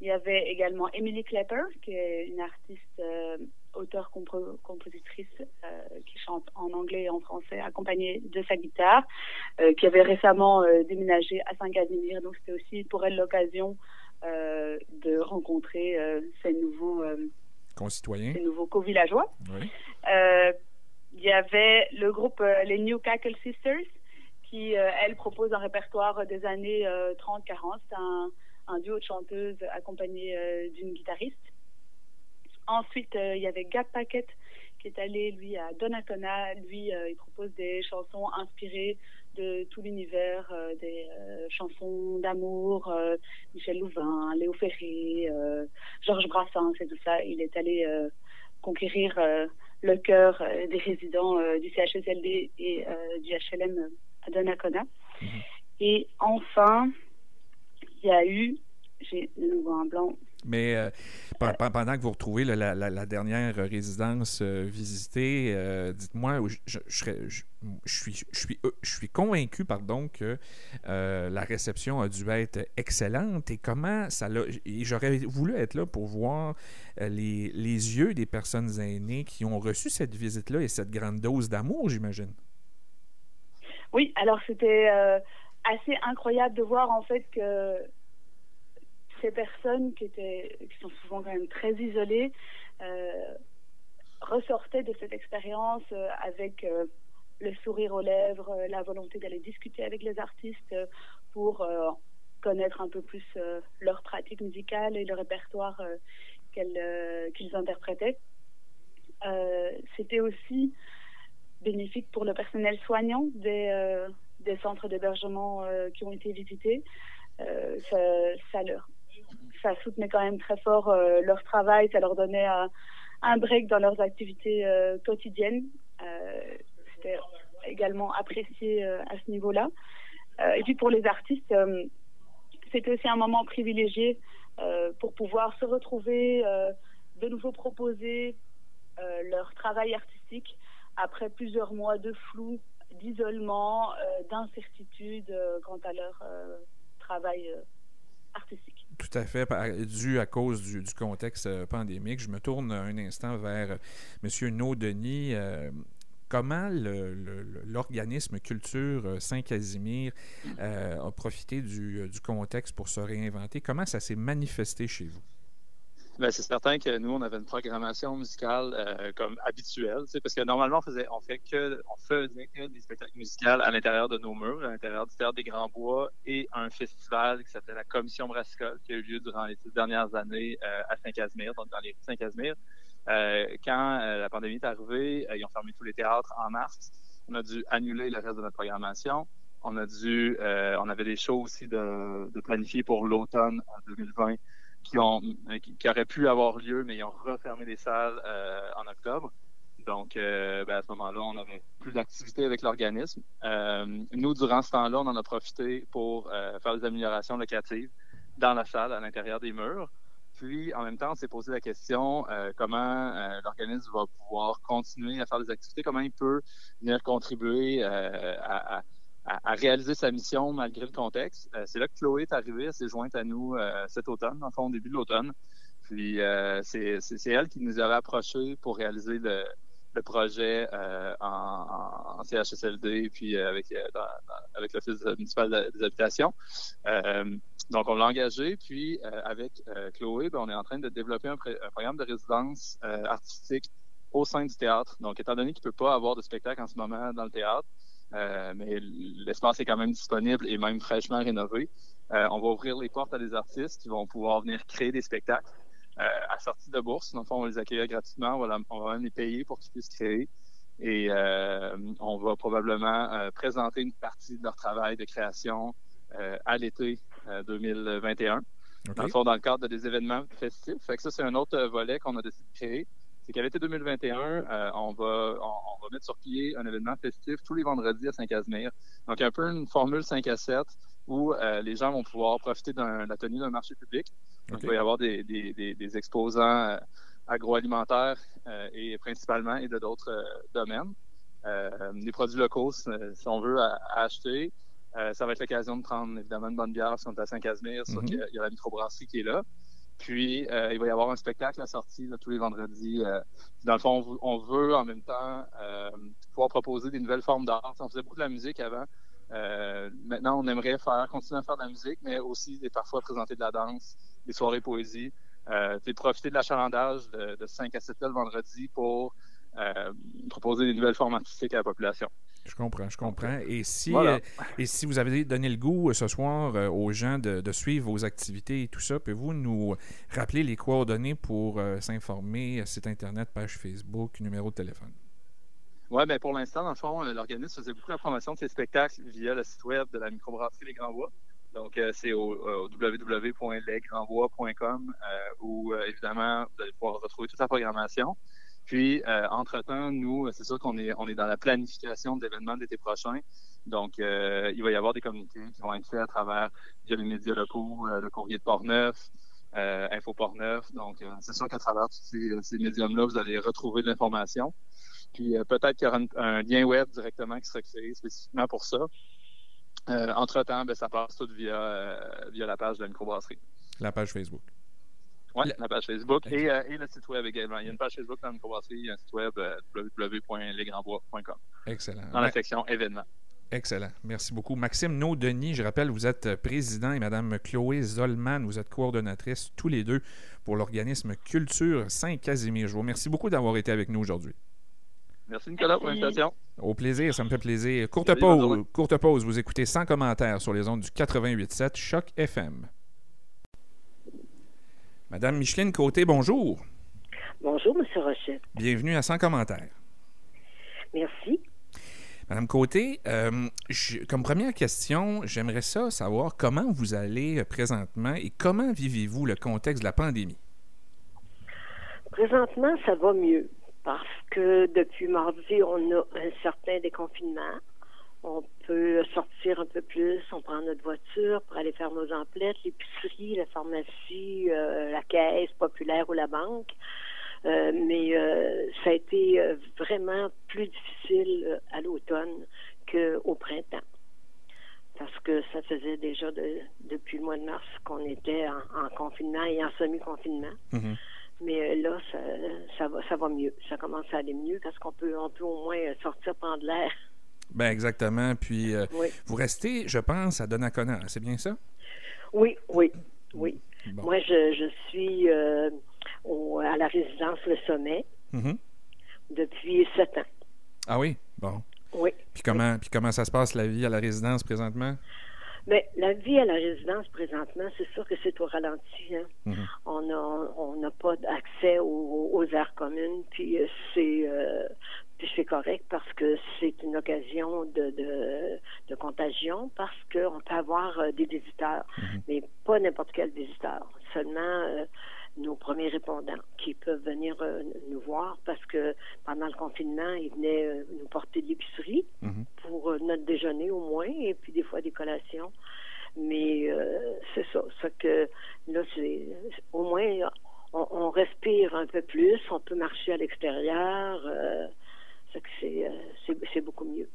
Il y avait également Emily Klepper, qui est une artiste auteure-compositrice euh, qui chante en anglais et en français, accompagnée de sa guitare, euh, qui avait récemment euh, déménagé à Saint-Casimir. Donc c'était aussi pour elle l'occasion de rencontrer ces nouveaux concitoyens, ces nouveaux co-villageois. Oui. il y avait le groupe les New Cackle Sisters qui, elle, propose un répertoire des années 30-40. C'est un, un, duo de chanteuses accompagné d'une guitariste. Ensuite, il y avait Gap Packet qui est allé, lui, à Donnacona. Lui, il propose des chansons inspirées de tout l'univers euh, des euh, chansons d'amour, euh, Michel Louvain, Léo Ferré, Georges Brassens et tout ça. Il est allé conquérir le cœur des résidents du CHSLD et du HLM à Donnacona. Mhm. Et enfin, il y a eu, j'ai de nouveau un blanc, mais euh, pendant que vous retrouvez la, dernière résidence euh, visitée, euh, dites-moi, je, suis, je, suis, convaincu pardon, que la réception a dû être excellente et comment ça l'a. J'aurais voulu être là pour voir les, les yeux des personnes aînées qui ont reçu cette visite-là et cette grande dose d'amour, j'imagine. Oui, alors c'était assez incroyable de voir en fait que ces personnes qui, étaient, qui sont souvent quand même très isolées euh, ressortaient de cette expérience euh, avec euh, le sourire aux lèvres, la volonté d'aller discuter avec les artistes pour connaître un peu plus leur pratique musicale et le répertoire qu'ils interprétaient. C'était aussi bénéfique pour le personnel soignant des, des centres d'hébergement qui ont été visités. ça, ça, leur ça soutenait quand même très fort euh, leur travail, ça leur donnait un break dans leurs activités euh, quotidiennes. Euh, c'était également apprécié à ce niveau-là. et puis pour les artistes, c'était aussi un moment privilégié pour pouvoir se retrouver, de nouveau proposer leur travail artistique après plusieurs mois de flou, d'isolement, d'incertitude quant à leur travail artistique. Tout à fait, dû à cause du, contexte euh, pandémique. Je me tourne un instant vers euh, M. Naud-Denis. Euh, comment l'organisme Culture Saint-Casimir a profité du, contexte pour se réinventer? Comment ça s'est manifesté chez vous? Ben, c'est certain que nous, on avait une programmation musicale euh, comme habituelle, parce que normalement, on faisait, on fait que, on faisait que des spectacles musicaux à l'intérieur de nos murs, à l'intérieur du Théâtre des Grands Bois et un festival qui s'appelait la Commission Brassicole, qui a eu lieu durant les six dernières années euh, à Saint-Casimir, donc dans les rues Saint-Casimir. Euh, quand la pandémie est arrivée, ils ont fermé tous les théâtres en mars. On a dû annuler le reste de notre programmation. On a dû, on avait des shows aussi de, de planifier pour l'automne 2020 qui, ont, euh, qui, auraient pu avoir lieu, mais ils ont refermé les salles euh, en octobre. Donc, euh, ben, à ce moment-là, on n'avait plus d'activité avec l'organisme. nous, durant ce temps-là, on en a profité pour faire des améliorations locatives dans la salle, à l'intérieur des murs. Puis, en même temps, on s'est posé la question comment l'organisme va pouvoir continuer à faire des activités, comment il peut venir contribuer à, à, réaliser sa mission malgré le contexte. Euh, c'est là que Chloé est arrivée, elle s'est jointe à nous euh, cet automne, en au début de l'automne. Puis euh, c'est elle qui nous avait approchés pour réaliser le, le projet en, en, CHSLD puis avec, avec l'Office municipal des habitations. donc, on l'a engagé, puis avec Chloé, ben, on est en train de développer un, un programme de résidence artistique au sein du théâtre. Donc, étant donné qu'il ne peut pas avoir de spectacle en ce moment dans le théâtre, euh, mais l'espace est quand même disponible et même fraîchement rénové. Euh, on va ouvrir les portes à des artistes qui vont pouvoir venir créer des spectacles euh, à sortie de bourse. Donc, on va les accueillir gratuitement, on va, on va même les payer pour qu'ils puissent créer. Et on va probablement présenter une partie de leur travail de création à l'été 2021. Dans le fond, dans le cadre des événements festifs. Fait que ça, c'est un autre volet qu'on a décidé de créer c'est qu'à l'été 2021, euh, on, va, on, va mettre sur pied un événement festif tous les vendredis à Saint-Casimir. Donc, un peu une formule 5 à 7 où euh, les gens vont pouvoir profiter de la tenue d'un marché public. Donc, il va y avoir des, des, des, exposants euh, agroalimentaires et principalement et de d'autres domaines. des produits locaux, si, on veut, à, acheter. ça va être l'occasion de prendre évidemment une bonne bière si on est à Saint-Casimir, mm il y a la microbrasserie qui est là. Puis, euh, il va y avoir un spectacle à sortie tous les vendredis. Euh, dans le fond, on, veut en même temps euh, pouvoir proposer des nouvelles formes d'art. On faisait beaucoup de la musique avant. maintenant, on aimerait faire continuer à faire de la musique, mais aussi parfois présenter de la danse, des soirées poésie. Euh, profiter de l'achalandage de, de 5 à 7 heures le vendredi pour euh, proposer des nouvelles formes artistiques à la population. Je comprends, je comprends. Et si, euh, et si vous avez donné le goût euh, ce soir aux gens de, suivre vos activités et tout ça, pouvez-vous nous rappeler les coordonnées pour s'informer, site Internet, page Facebook, numéro de téléphone? Oui, bien pour l'instant, dans le fond, l'organisme faisait beaucoup la promotion de ses spectacles via le site web de la microbrasserie Les Grands Bois. Donc, c'est au, www.lesgrandsbois.com où, évidemment, vous allez pouvoir retrouver toute la programmation. Puis, euh, entre-temps, nous, c'est sûr qu'on est, on est dans la planification d'événements d'été prochain. Donc, euh, il va y avoir des communiqués qui vont être faits à travers via les médias locaux, euh, le courrier de Port-Neuf, Info Port-Neuf. Donc, c'est sûr qu'à travers tous ces, ces médiums-là, vous allez retrouver de l'information. Puis, peut-être qu'il y aura un, lien web directement qui sera créé spécifiquement pour ça. entre-temps, ben, ça passe tout via, via la page de la microbrasserie. La page Facebook. Oui, la page Facebook et, euh, et, le site web également. Il y a une page Facebook dans le microbrasserie, il y a un site web euh, www.lesgrandsbois.com. Excellent. Dans la section événements. Excellent. Merci beaucoup. Maxime Naud-Denis, je rappelle, vous êtes président et Madame Chloé Zolman, vous êtes coordonnatrice tous les deux pour l'organisme Culture Saint-Casimir. Je vous remercie beaucoup d'avoir été avec nous aujourd'hui. Merci Nicolas pour l'invitation. Au plaisir, ça me fait plaisir. Courte pause, courte pause, vous écoutez sans commentaires sur les ondes du 88.7 Choc FM. Madame Micheline Côté, bonjour. Bonjour, M. Rochet. Bienvenue à Sans commentaires. Merci. Madame Côté, euh, comme première question, j'aimerais ça savoir comment vous allez euh, présentement et comment vivez-vous le contexte de la pandémie? Présentement, ça va mieux parce que depuis mardi, on a un certain déconfinement on peut sortir un peu plus, on prend notre voiture pour aller faire nos emplettes, l'épicerie, la pharmacie, euh, la caisse populaire ou la banque. Euh, mais euh, ça a été vraiment plus difficile à l'automne qu'au printemps. Parce que ça faisait déjà depuis le mois de mars qu'on était en, confinement et en semi-confinement. Mm-hmm. Mais là, ça, ça, va, ça va mieux. Ça commence à aller mieux parce qu'on peut, on peut au moins sortir prendre l'air. Ben exactement. Puis euh, vous restez, je pense, à Donnacona, c'est bien ça? Oui, oui, oui. Moi, je, suis euh, à la résidence Le Sommet mm-hmm. depuis sept ans. Ah oui? Bon. Oui. Puis comment, puis comment ça se passe, la vie à la résidence présentement? Mais la vie à la résidence présentement, c'est sûr que c'est au ralenti. Hein. Mm-hmm. On n'a pas d'accès aux, aux, aires communes, puis euh, c'est euh, c'est correct parce que c'est une occasion de, de, de contagion parce qu'on peut avoir euh, des visiteurs, mm-hmm. mais pas n'importe quel visiteur, seulement nos premiers répondants qui peuvent venir euh, nous voir parce que pendant le confinement, ils venaient euh, nous porter de l'épicerie mhm. pour euh, notre déjeuner au moins et puis des fois des collations. Mais c'est ça. Ça que là, c'est au moins on, respire un peu plus, on peut marcher à l'extérieur. C'est beaucoup mieux.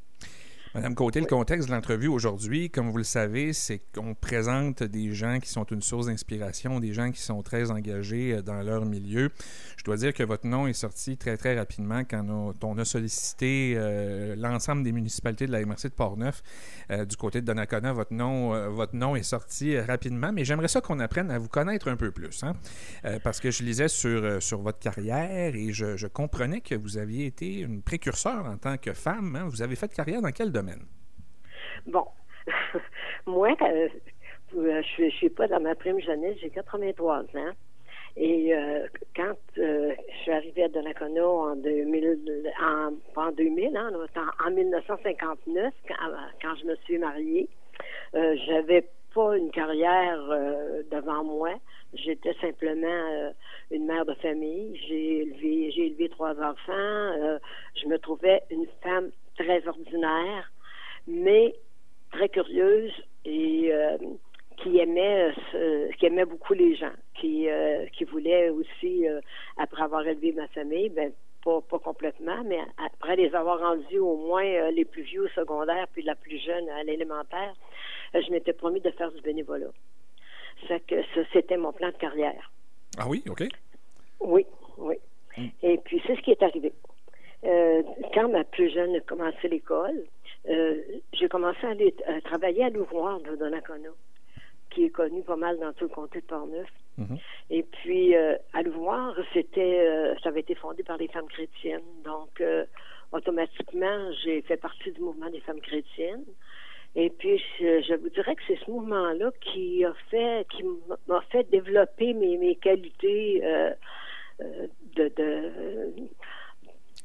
Madame Côté, le contexte de l'entrevue aujourd'hui, comme vous le savez, c'est qu'on présente des gens qui sont une source d'inspiration, des gens qui sont très engagés euh, dans leur milieu. Je dois dire que votre nom est sorti très, très rapidement quand on a sollicité euh, l'ensemble des municipalités de la MRC de Portneuf. Euh, du côté de Donnacona, votre nom, votre nom est sorti rapidement, mais j'aimerais ça qu'on apprenne à vous connaître un peu plus. Hein? parce que je lisais sur, sur votre carrière et je, comprenais que vous aviez été une précurseur en tant que femme. Hein. Vous avez fait carrière dans quel domaine? Bon, (laughs) moi, euh, je ne suis pas dans ma prime jeunesse, j'ai 83 ans. Et euh, quand euh, je suis arrivée à Donnacona en 2000, en, en 2000, hein, en, 1959, quand, je me suis mariée, euh, j'avais pas une carrière devant moi. J'étais simplement une mère de famille. J'ai élevé, j'ai élevé trois enfants. je me trouvais une femme très ordinaire mais très curieuse et euh, qui aimait euh, qui aimait beaucoup les gens, qui euh, qui voulait aussi après avoir élevé ma famille, ben pas, pas complètement, mais après les avoir rendus au moins les plus vieux au secondaire puis la plus jeune à l'élémentaire, je m'étais promis de faire du bénévolat. Ça que ça c'était mon plan de carrière. Ah oui, ok. Oui, oui. Hmm. Et puis c'est ce qui est arrivé. Quand ma plus jeune a commencé l'école, euh, j'ai commencé à aller travailler à l'ouvroir de Donnacona. qui est connu pas mal dans tout le comté de Portneuf. Mhm. Et puis, euh, à le voir, c'était, euh, ça avait été fondé par les femmes chrétiennes. Donc, euh, automatiquement, j'ai fait partie du mouvement des femmes chrétiennes. Et puis, je, je vous dirais que c'est ce mouvement-là qui a fait, qui m'a fait développer mes, mes qualités euh, euh, de, de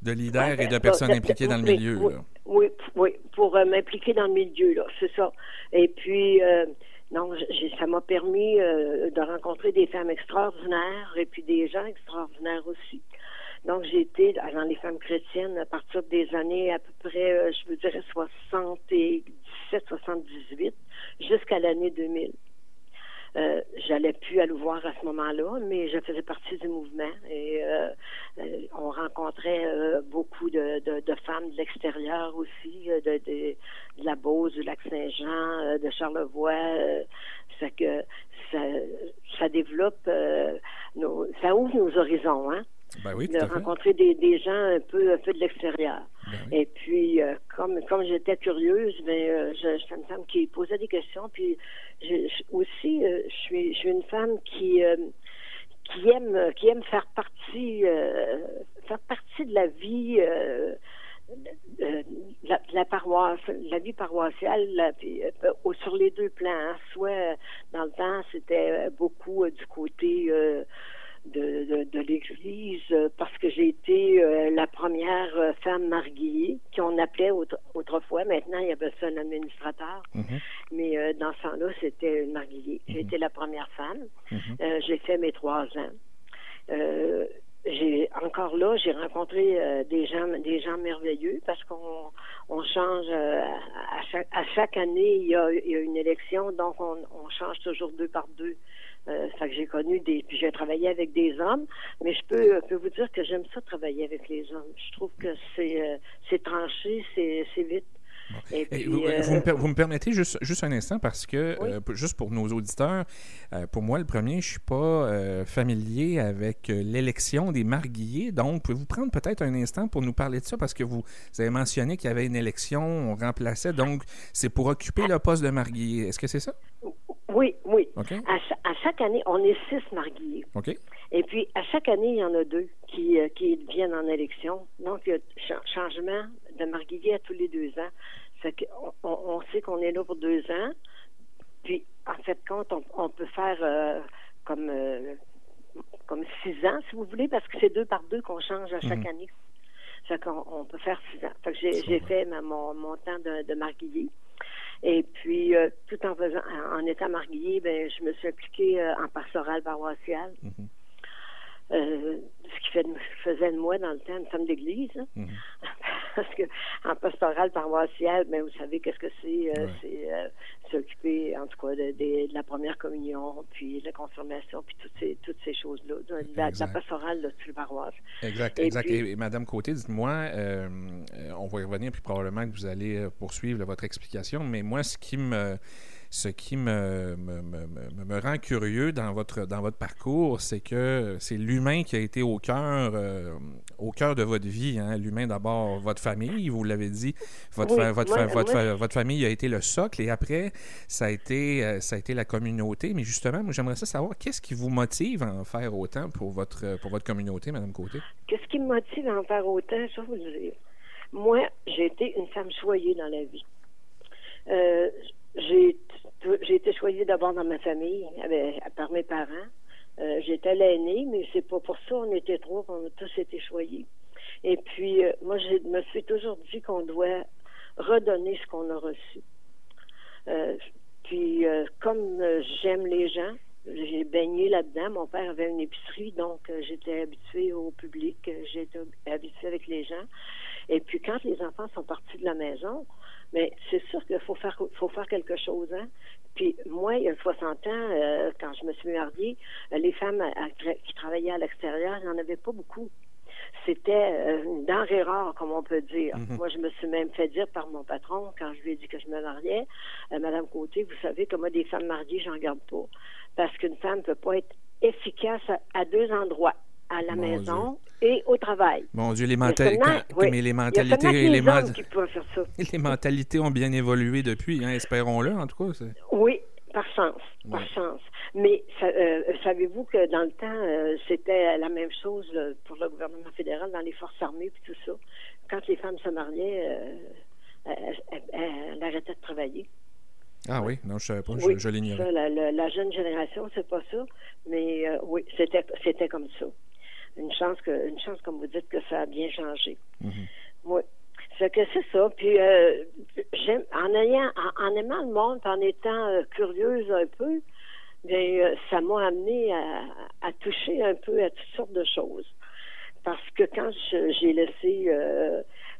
De leader et de Ouais, personnes de- impliquées dans le milieu. Oui, oui, oui, pour euh, m'impliquer dans le milieu, là, c'est ça. Et puis, euh, non, ça m'a permis euh, de rencontrer des femmes extraordinaires et puis des gens extraordinaires aussi. Donc, j'ai été dans les femmes chrétiennes à partir des années à peu près, je vous dirais, 77, 78, jusqu'à l'année 2000. Euh, j'allais plus à le voir à ce moment-là, mais je faisais partie du mouvement et euh, euh, on rencontrait euh, beaucoup de, de, de femmes de l'extérieur aussi, euh, de, de, de la Beauce, du Lac-Saint-Jean, euh, de Charlevoix. Ça que ça, ça développe, nos, ça ouvre nos horizons, hein, Ben oui, de rencontrer des, des gens un peu, un peu de l'extérieur. Ben oui. Et puis, euh, comme comme j'étais curieuse, mais euh, je, j'étais une femme qui posait des questions. Puis, je, je- aussi, euh, je suis je suis une femme qui euh, qui aime qui aime faire partie faire partie de la vie de, la, de la paroisse, la vie paroissiale, sur les deux plans. hein. Soit dans le temps, c'était beaucoup euh, du côté euh, de, de, de l'Église euh, parce que j'ai été euh, la première euh, femme mariée qu'on appelait autre- autrefois. Maintenant, il y avait ça un administrateur. Mhm. Mais euh, dans ce temps-là, c'était une mariée. J'ai Mhm. été la première femme. Mhm. Euh, j'ai fait mes trois ans. J'ai encore là, j'ai rencontré des gens, des gens merveilleux parce qu'on on change à, chaque, à chaque année, il y, a, il y a une élection, donc on, on change toujours deux par deux. Euh, ça que j'ai connu des, puis j'ai travaillé avec des hommes, mais je peux, peux vous dire que j'aime ça travailler avec les hommes. Je trouve que c'est, euh, c'est tranché, c'est vite. Et Et puis, vous, euh, vous me, per- vous me permettez juste, juste un instant parce que, Oui. euh, juste pour nos auditeurs, euh, pour moi, le premier, je suis pas familier avec l'élection des marguilliers. Donc, pouvez-vous prendre peut-être un instant pour nous parler de ça? Parce que vous, vous avez mentionné qu'il y avait une élection, on remplaçait. Donc, c'est pour occuper le poste de marguillier. Est-ce que c'est ça? oui, oui. À, à chaque année, on est six mariés. OK? Et puis, à chaque année, il y en a deux qui, qui viennent en élection. Donc, il y a cha- changement de marguillier à tous les deux ans. Fait on, sait qu'on est là pour deux ans. Puis, en fait, compte, on, on peut faire euh, comme, euh, comme six ans, si vous voulez, parce que c'est deux par deux qu'on change à chaque Mhm. année. Fait qu'on on peut faire six ans. Fait que j'ai fait ma- mon, mon temps de, de marguillier. Et puis, euh, tout en faisant, en, étant marguillier, ben, je me suis impliquée en pastoral paroissial. Mhm. Euh, ce qui fait, faisait de moi dans le temps une femme d'église. hein. Mhm. (laughs) Parce que en pastoral paroissial, ben, vous savez qu'est-ce que c'est? euh, Ouais. C'est euh, s'occuper, en tout cas, de, de- de la première communion, puis de la confirmation, puis toutes ces, toutes ces choses-là. De, la- pastorale de paroisse. Exact, Et exact. puis- Et, et Madame Côté, dites-moi, on va y revenir, puis probablement que vous allez poursuivre là, votre explication, mais moi, ce qui me, ce qui me, me, me- me- rend curieux dans votre, dans votre parcours, c'est que c'est l'humain qui a été au cœur, euh, au cœur de votre vie. Hein? L'humain, d'abord, votre famille, vous l'avez dit, votre, Oui, fa- votre, moi- fa- votre, fa- votre famille a été le socle, et après, ça a été, euh, ça a été la communauté. Mais justement, moi, j'aimerais ça savoir, qu'est-ce qui vous motive à en faire autant pour votre, pour votre communauté, Madame Côté? Qu'est-ce qui me motive à en faire autant? Je vais vous dire. Moi, j'ai été une femme choyée dans la vie. Euh, j'ai j'ai été choyée d'abord dans ma famille, par mes parents. Euh, J'étais l'aînée, mais c'est pas pour ça. On était trois, on a tous été choyés. Et puis, euh, moi, je me suis toujours dit qu'on doit redonner ce qu'on a reçu. Euh, puis, comme j'aime les gens, j'ai baigné là-dedans. Mon père avait une épicerie, donc j'étais habituée au public, j'étais habituée avec les gens. Et puis, quand les enfants sont partis de la maison, mais c'est sûr qu'il faut faire, faut faire quelque chose. Hein? Puis moi, il y a 60 ans, euh, quand je me suis mariée, euh, les femmes à- à- qui travaillaient à l'extérieur, il n'y en avait pas beaucoup. C'était euh, une denrée rare, comme on peut dire. Mhm. Moi, je me suis même fait dire par mon patron, quand je lui ai dit que je me mariais, euh, Madame Côté, vous savez que moi, des femmes mariées, j'en garde pas. Parce qu'une femme ne peut pas être efficace à, à deux endroits, à la Mon maison et au travail. Mon Dieu, les, mentali- quand- oui. mais les mentalités, les, les men- hommes qui peuvent faire ça. (laughs) les mentalités ont bien évolué depuis, hein, espérons-le en tout cas. Oui, par chance, par chance. Mais euh, savez-vous que dans le temps, euh, c'était la même chose pour le gouvernement fédéral dans les forces armées et tout ça. Quand les femmes se mariaient, euh, elles, arrêtaient de travailler. Ah oui, non, je savais pas, je, l'ignorais. La, la, jeune génération, c'est pas ça, mais oui, c'était c'était comme ça. Une chance que, une chance, comme vous dites, que ça a bien changé. Mm-hmm. Oui. C'est que c'est ça. Puis euh, en ayant, en, aimant le monde, en étant euh, curieuse un peu, bien, euh, ça m'a amené à, toucher un peu à toutes sortes de choses. Parce que quand j'ai laissé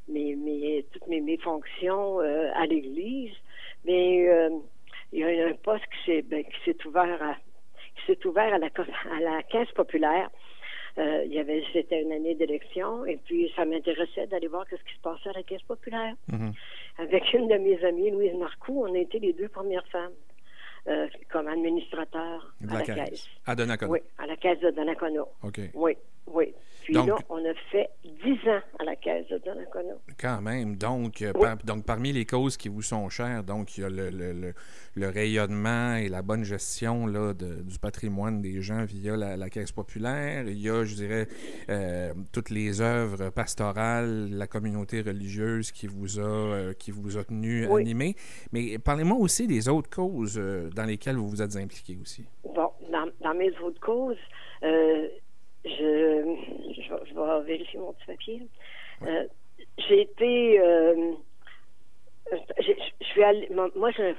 mes, mes, toutes mes, mes fonctions à l'Église, bien, il y a un poste qui s'est ben, qui s'est ouvert à qui s'est ouvert à la à la caisse populaire euh, il y avait, c'était une année d'élection, et puis ça m'intéressait d'aller voir ce qui se passait à la Caisse populaire. Mhm. Avec une de mes amies, Louise Marcoux, on a été les deux premières femmes. Euh, comme administrateur à la, caisse. À Donnacona. Oui, à la caisse de Donnacona. OK. Oui, oui. Puis là, on a fait dix ans à la caisse de Donnacona. Quand même. Donc, euh, donc, parmi les causes qui vous sont chères, donc, il y a le, le, le, rayonnement et la bonne gestion là, de, du patrimoine des gens via la, caisse populaire. Il y a, je dirais, euh, toutes les œuvres pastorales, la communauté religieuse qui vous a, euh, qui vous a tenu animé. Mais parlez-moi aussi des autres causes dans lesquelles vous vous êtes impliqué aussi. Bon, dans, dans mes autres causes, je, je, vais vérifier mon petit papier. Euh, j'ai été. Euh, je suis allée, moi, j'ai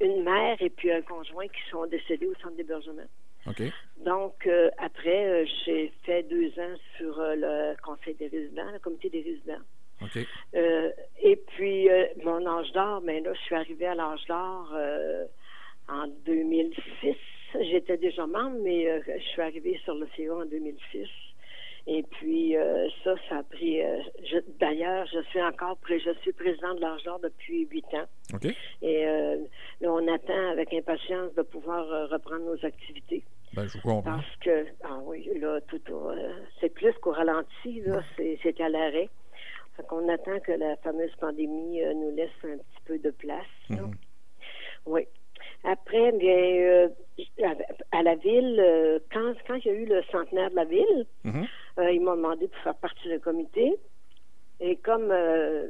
une mère et puis un conjoint qui sont décédés au centre d'hébergement. Donc, euh, après, j'ai fait deux ans sur le conseil des résidents, le comité des résidents. et puis, mon âge d'or, mais ben là, je suis arrivée à l'âge d'or en 2006 j'étais déjà membre, mais je suis arrivée sur le CA en 2006. Et puis euh, ça, ça a pris. Euh, d'ailleurs, je suis encore je suis président de l'Argent depuis huit ans. Et là, on attend avec impatience de pouvoir reprendre nos activités. Ben, je comprends. Parce que ah oui, là, tout c'est plus qu'au ralenti, là, c'est à l'arrêt. On attend que la fameuse pandémie nous laisse un petit peu de place. Mm-hmm. Oui. Après, bien, euh, à la ville, euh, quand, quand il y a eu le centenaire de la ville, mhm. euh, ils m'ont demandé pour faire partie du comité. Et comme je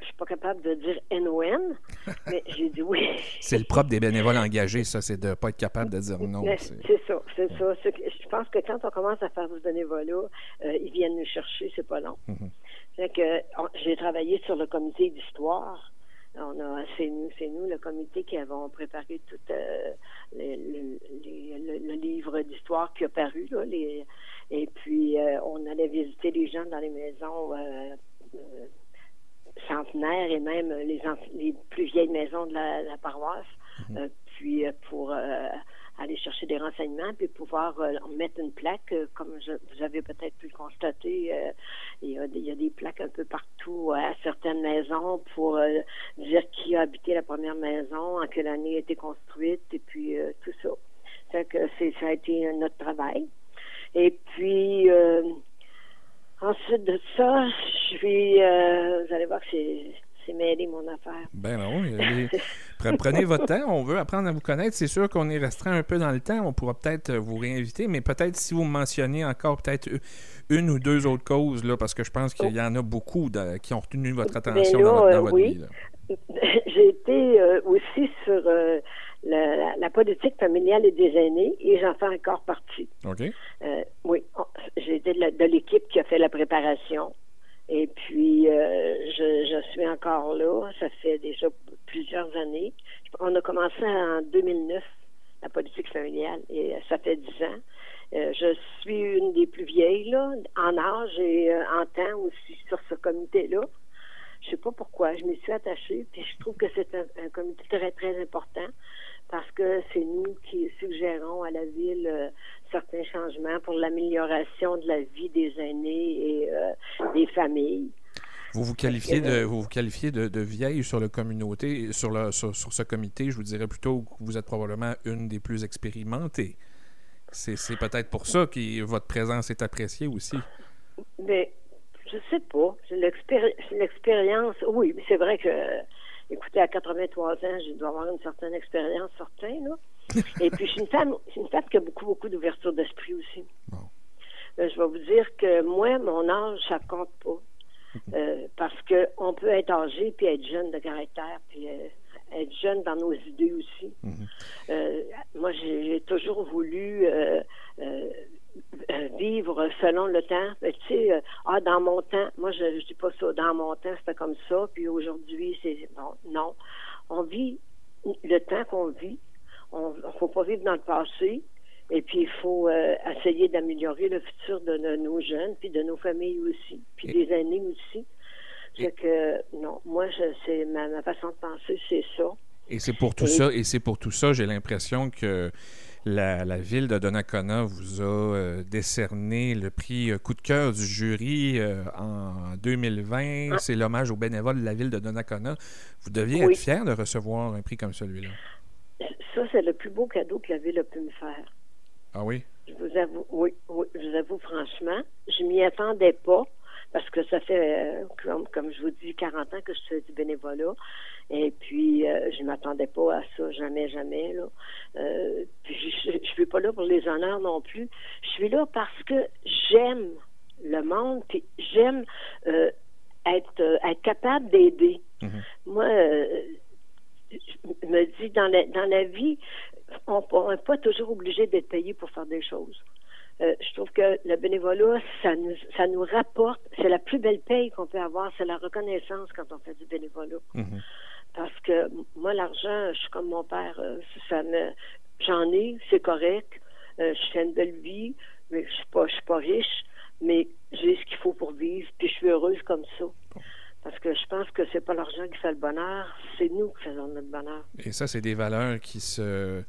je suis pas capable de dire NON, (laughs) mais j'ai dit oui. c'est le propre des bénévoles engagés, ça, c'est de ne pas être capable de dire non. C'est ça, c'est ça. Je pense que quand on commence à faire ce bénévolat, ils viennent nous chercher, c'est pas long. Mhm. que j'ai travaillé sur le comité d'histoire. On a, c'est nous, c'est nous, le comité, qui avons préparé tout euh, le, livre d'histoire qui a paru là, les, et puis euh, on allait visiter les gens dans les maisons euh, centenaires et même les, les plus vieilles maisons de la, paroisse, mm-hmm. puis pour aller chercher des renseignements puis pouvoir euh, mettre une plaque, euh, comme vous avez peut-être pu le constater, euh, il, y a, y a, des plaques un peu partout à certaines maisons pour dire qui a habité la première maison, en quelle année a été construite, et puis tout ça. Que c'est, ça a été notre travail. Et puis ensuite de ça, je suis, vous allez voir que c'est c'est mêlé mon affaire. Ben non, (laughs) prenez votre temps. On veut apprendre à vous connaître. C'est sûr qu'on est restreint un peu dans le temps. On pourra peut-être vous réinviter, mais peut-être si vous mentionnez encore peut-être une ou deux autres causes, là, parce que je pense qu'il y en a beaucoup qui ont retenu votre ben attention dans votre, oui. vie. (laughs) J'ai été euh, aussi sur euh, la, politique familiale et des aînés et j'en fais encore partie. OK. Euh, oui, j'ai été de l'équipe qui a fait la préparation. Et puis, euh, je, je, suis encore là. Ça fait déjà plusieurs années. On a commencé en 2009, la politique familiale, et ça fait dix ans. Euh, je suis une des plus vieilles, là, en âge et euh, en temps aussi sur ce comité-là. Je sais pas pourquoi. Je m'y suis attachée, puis je trouve que c'est un, un, comité très, très important parce que c'est nous qui suggérons à la ville euh, certains changements pour l'amélioration de la vie des aînés et euh, des familles. Vous vous qualifiez de vous, vous qualifiez de, de, vieille sur le communauté sur le sur, ce comité, je vous dirais plutôt que vous êtes probablement une des plus expérimentées. C'est peut-être pour ça que votre présence est appréciée aussi. Mais je sais pas. L'expérience, oui, c'est vrai que écoutez, à 83 ans, je dois avoir une certaine expérience, certain, là. (laughs) Et puis, je suis une femme, une femme qui a beaucoup, beaucoup d'ouverture d'esprit aussi. Euh, je vais vous dire que moi, mon âge, ça compte pas. (laughs) Euh, parce qu'on peut être âgé puis être jeune de caractère, puis être jeune dans nos idées aussi. Mhm. moi, j'ai toujours voulu vivre selon le temps. Tu sais, ah, dans mon temps, moi, je ne dis pas ça, dans mon temps, c'était comme ça, puis aujourd'hui, c'est... Non, non. On vit le temps qu'on vit, on ne faut pas vivre dans le passé. Et puis, il faut euh, essayer d'améliorer le futur de, nos jeunes, puis de nos familles aussi, puis des aînés aussi. C'est que, non, moi, c'est ma, façon de penser, c'est ça. Et c'est pour tout ça, et c'est pour tout ça, j'ai l'impression que la, ville de Donnacona vous a euh, décerné le prix euh, coup de cœur du jury en 2020. Ah. C'est l'hommage aux bénévoles de la ville de Donnacona. Vous deviez être fier de recevoir un prix comme celui-là. Ça, c'est le plus beau cadeau que la ville a pu me faire. Ah oui? Je vous avoue, oui, oui, je vous avoue franchement, je m'y attendais pas parce que ça fait, euh, comme, je vous dis, 40 ans que je fais du bénévolat. Et puis, euh, je ne m'attendais pas à ça, jamais, jamais. Là. Euh, puis, je ne suis pas là pour les honneurs non plus. Je suis là parce que j'aime le monde, puis j'aime être, être capable d'aider. Mm-hmm. Moi, je me dis, dans la, dans la vie, on n'est pas toujours obligé d'être payé pour faire des choses. Euh, je que le bénévolat, ça nous, ça nous rapporte, c'est la plus belle paye qu'on peut avoir, c'est la reconnaissance quand on fait du bénévolat. Mhm. Parce que moi, l'argent, je suis comme mon père, euh, ça me, j'en ai, c'est correct, euh, je fais une belle vie, mais je suis pas, je suis pas riche, mais j'ai ce qu'il faut pour vivre, puis je suis heureuse comme ça. Parce que je pense que c'est pas l'argent qui fait le bonheur, c'est nous qui faisons notre bonheur. Et ça, c'est des valeurs qui se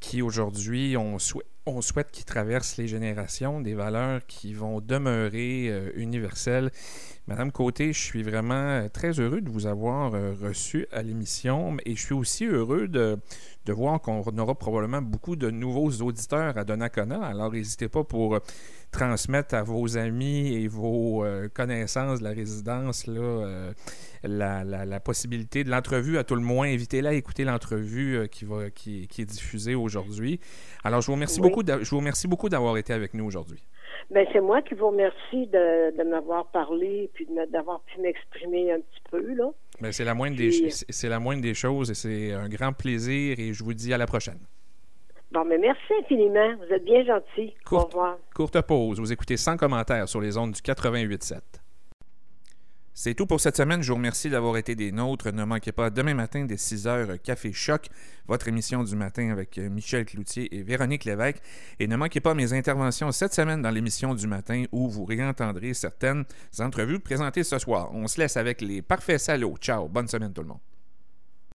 qui aujourd'hui, on, souhaite qu'ils traversent les générations, des valeurs qui vont demeurer euh, universelles. Madame Côté, je suis vraiment euh, très heureux de vous avoir euh, reçu à l'émission et je suis aussi heureux de, de voir qu'on aura probablement beaucoup de nouveaux auditeurs à Donnacona. Alors, n'hésitez pas pour transmettre à vos amis et vos connaissances de la résidence là, la, possibilité de l'entrevue, à tout le moins. Invitez-la à écouter l'entrevue qui, va, qui, qui, est diffusée aujourd'hui. Alors, je vous remercie beaucoup je vous remercie beaucoup d'avoir été avec nous aujourd'hui. Ben, c'est moi qui vous remercie de, m'avoir parlé et d'avoir pu m'exprimer un petit peu. Là. C'est, la moindre des, c'est la moindre des choses et c'est un grand plaisir et je vous dis à la prochaine. Bon, mais merci infiniment. Vous êtes bien gentil. Au revoir. Courte pause. Vous écoutez sans commentaires sur les ondes du 88.7. C'est tout pour cette semaine. Je vous remercie d'avoir été des nôtres. Ne manquez pas demain matin dès 6 h Café Choc, votre émission du matin avec euh, Michel Cloutier et Véronique Lévesque. Et ne manquez pas mes interventions cette semaine dans l'émission du matin où vous réentendrez certaines entrevues présentées ce soir. On se laisse avec les parfaits salauds. Ciao, bonne semaine tout le monde.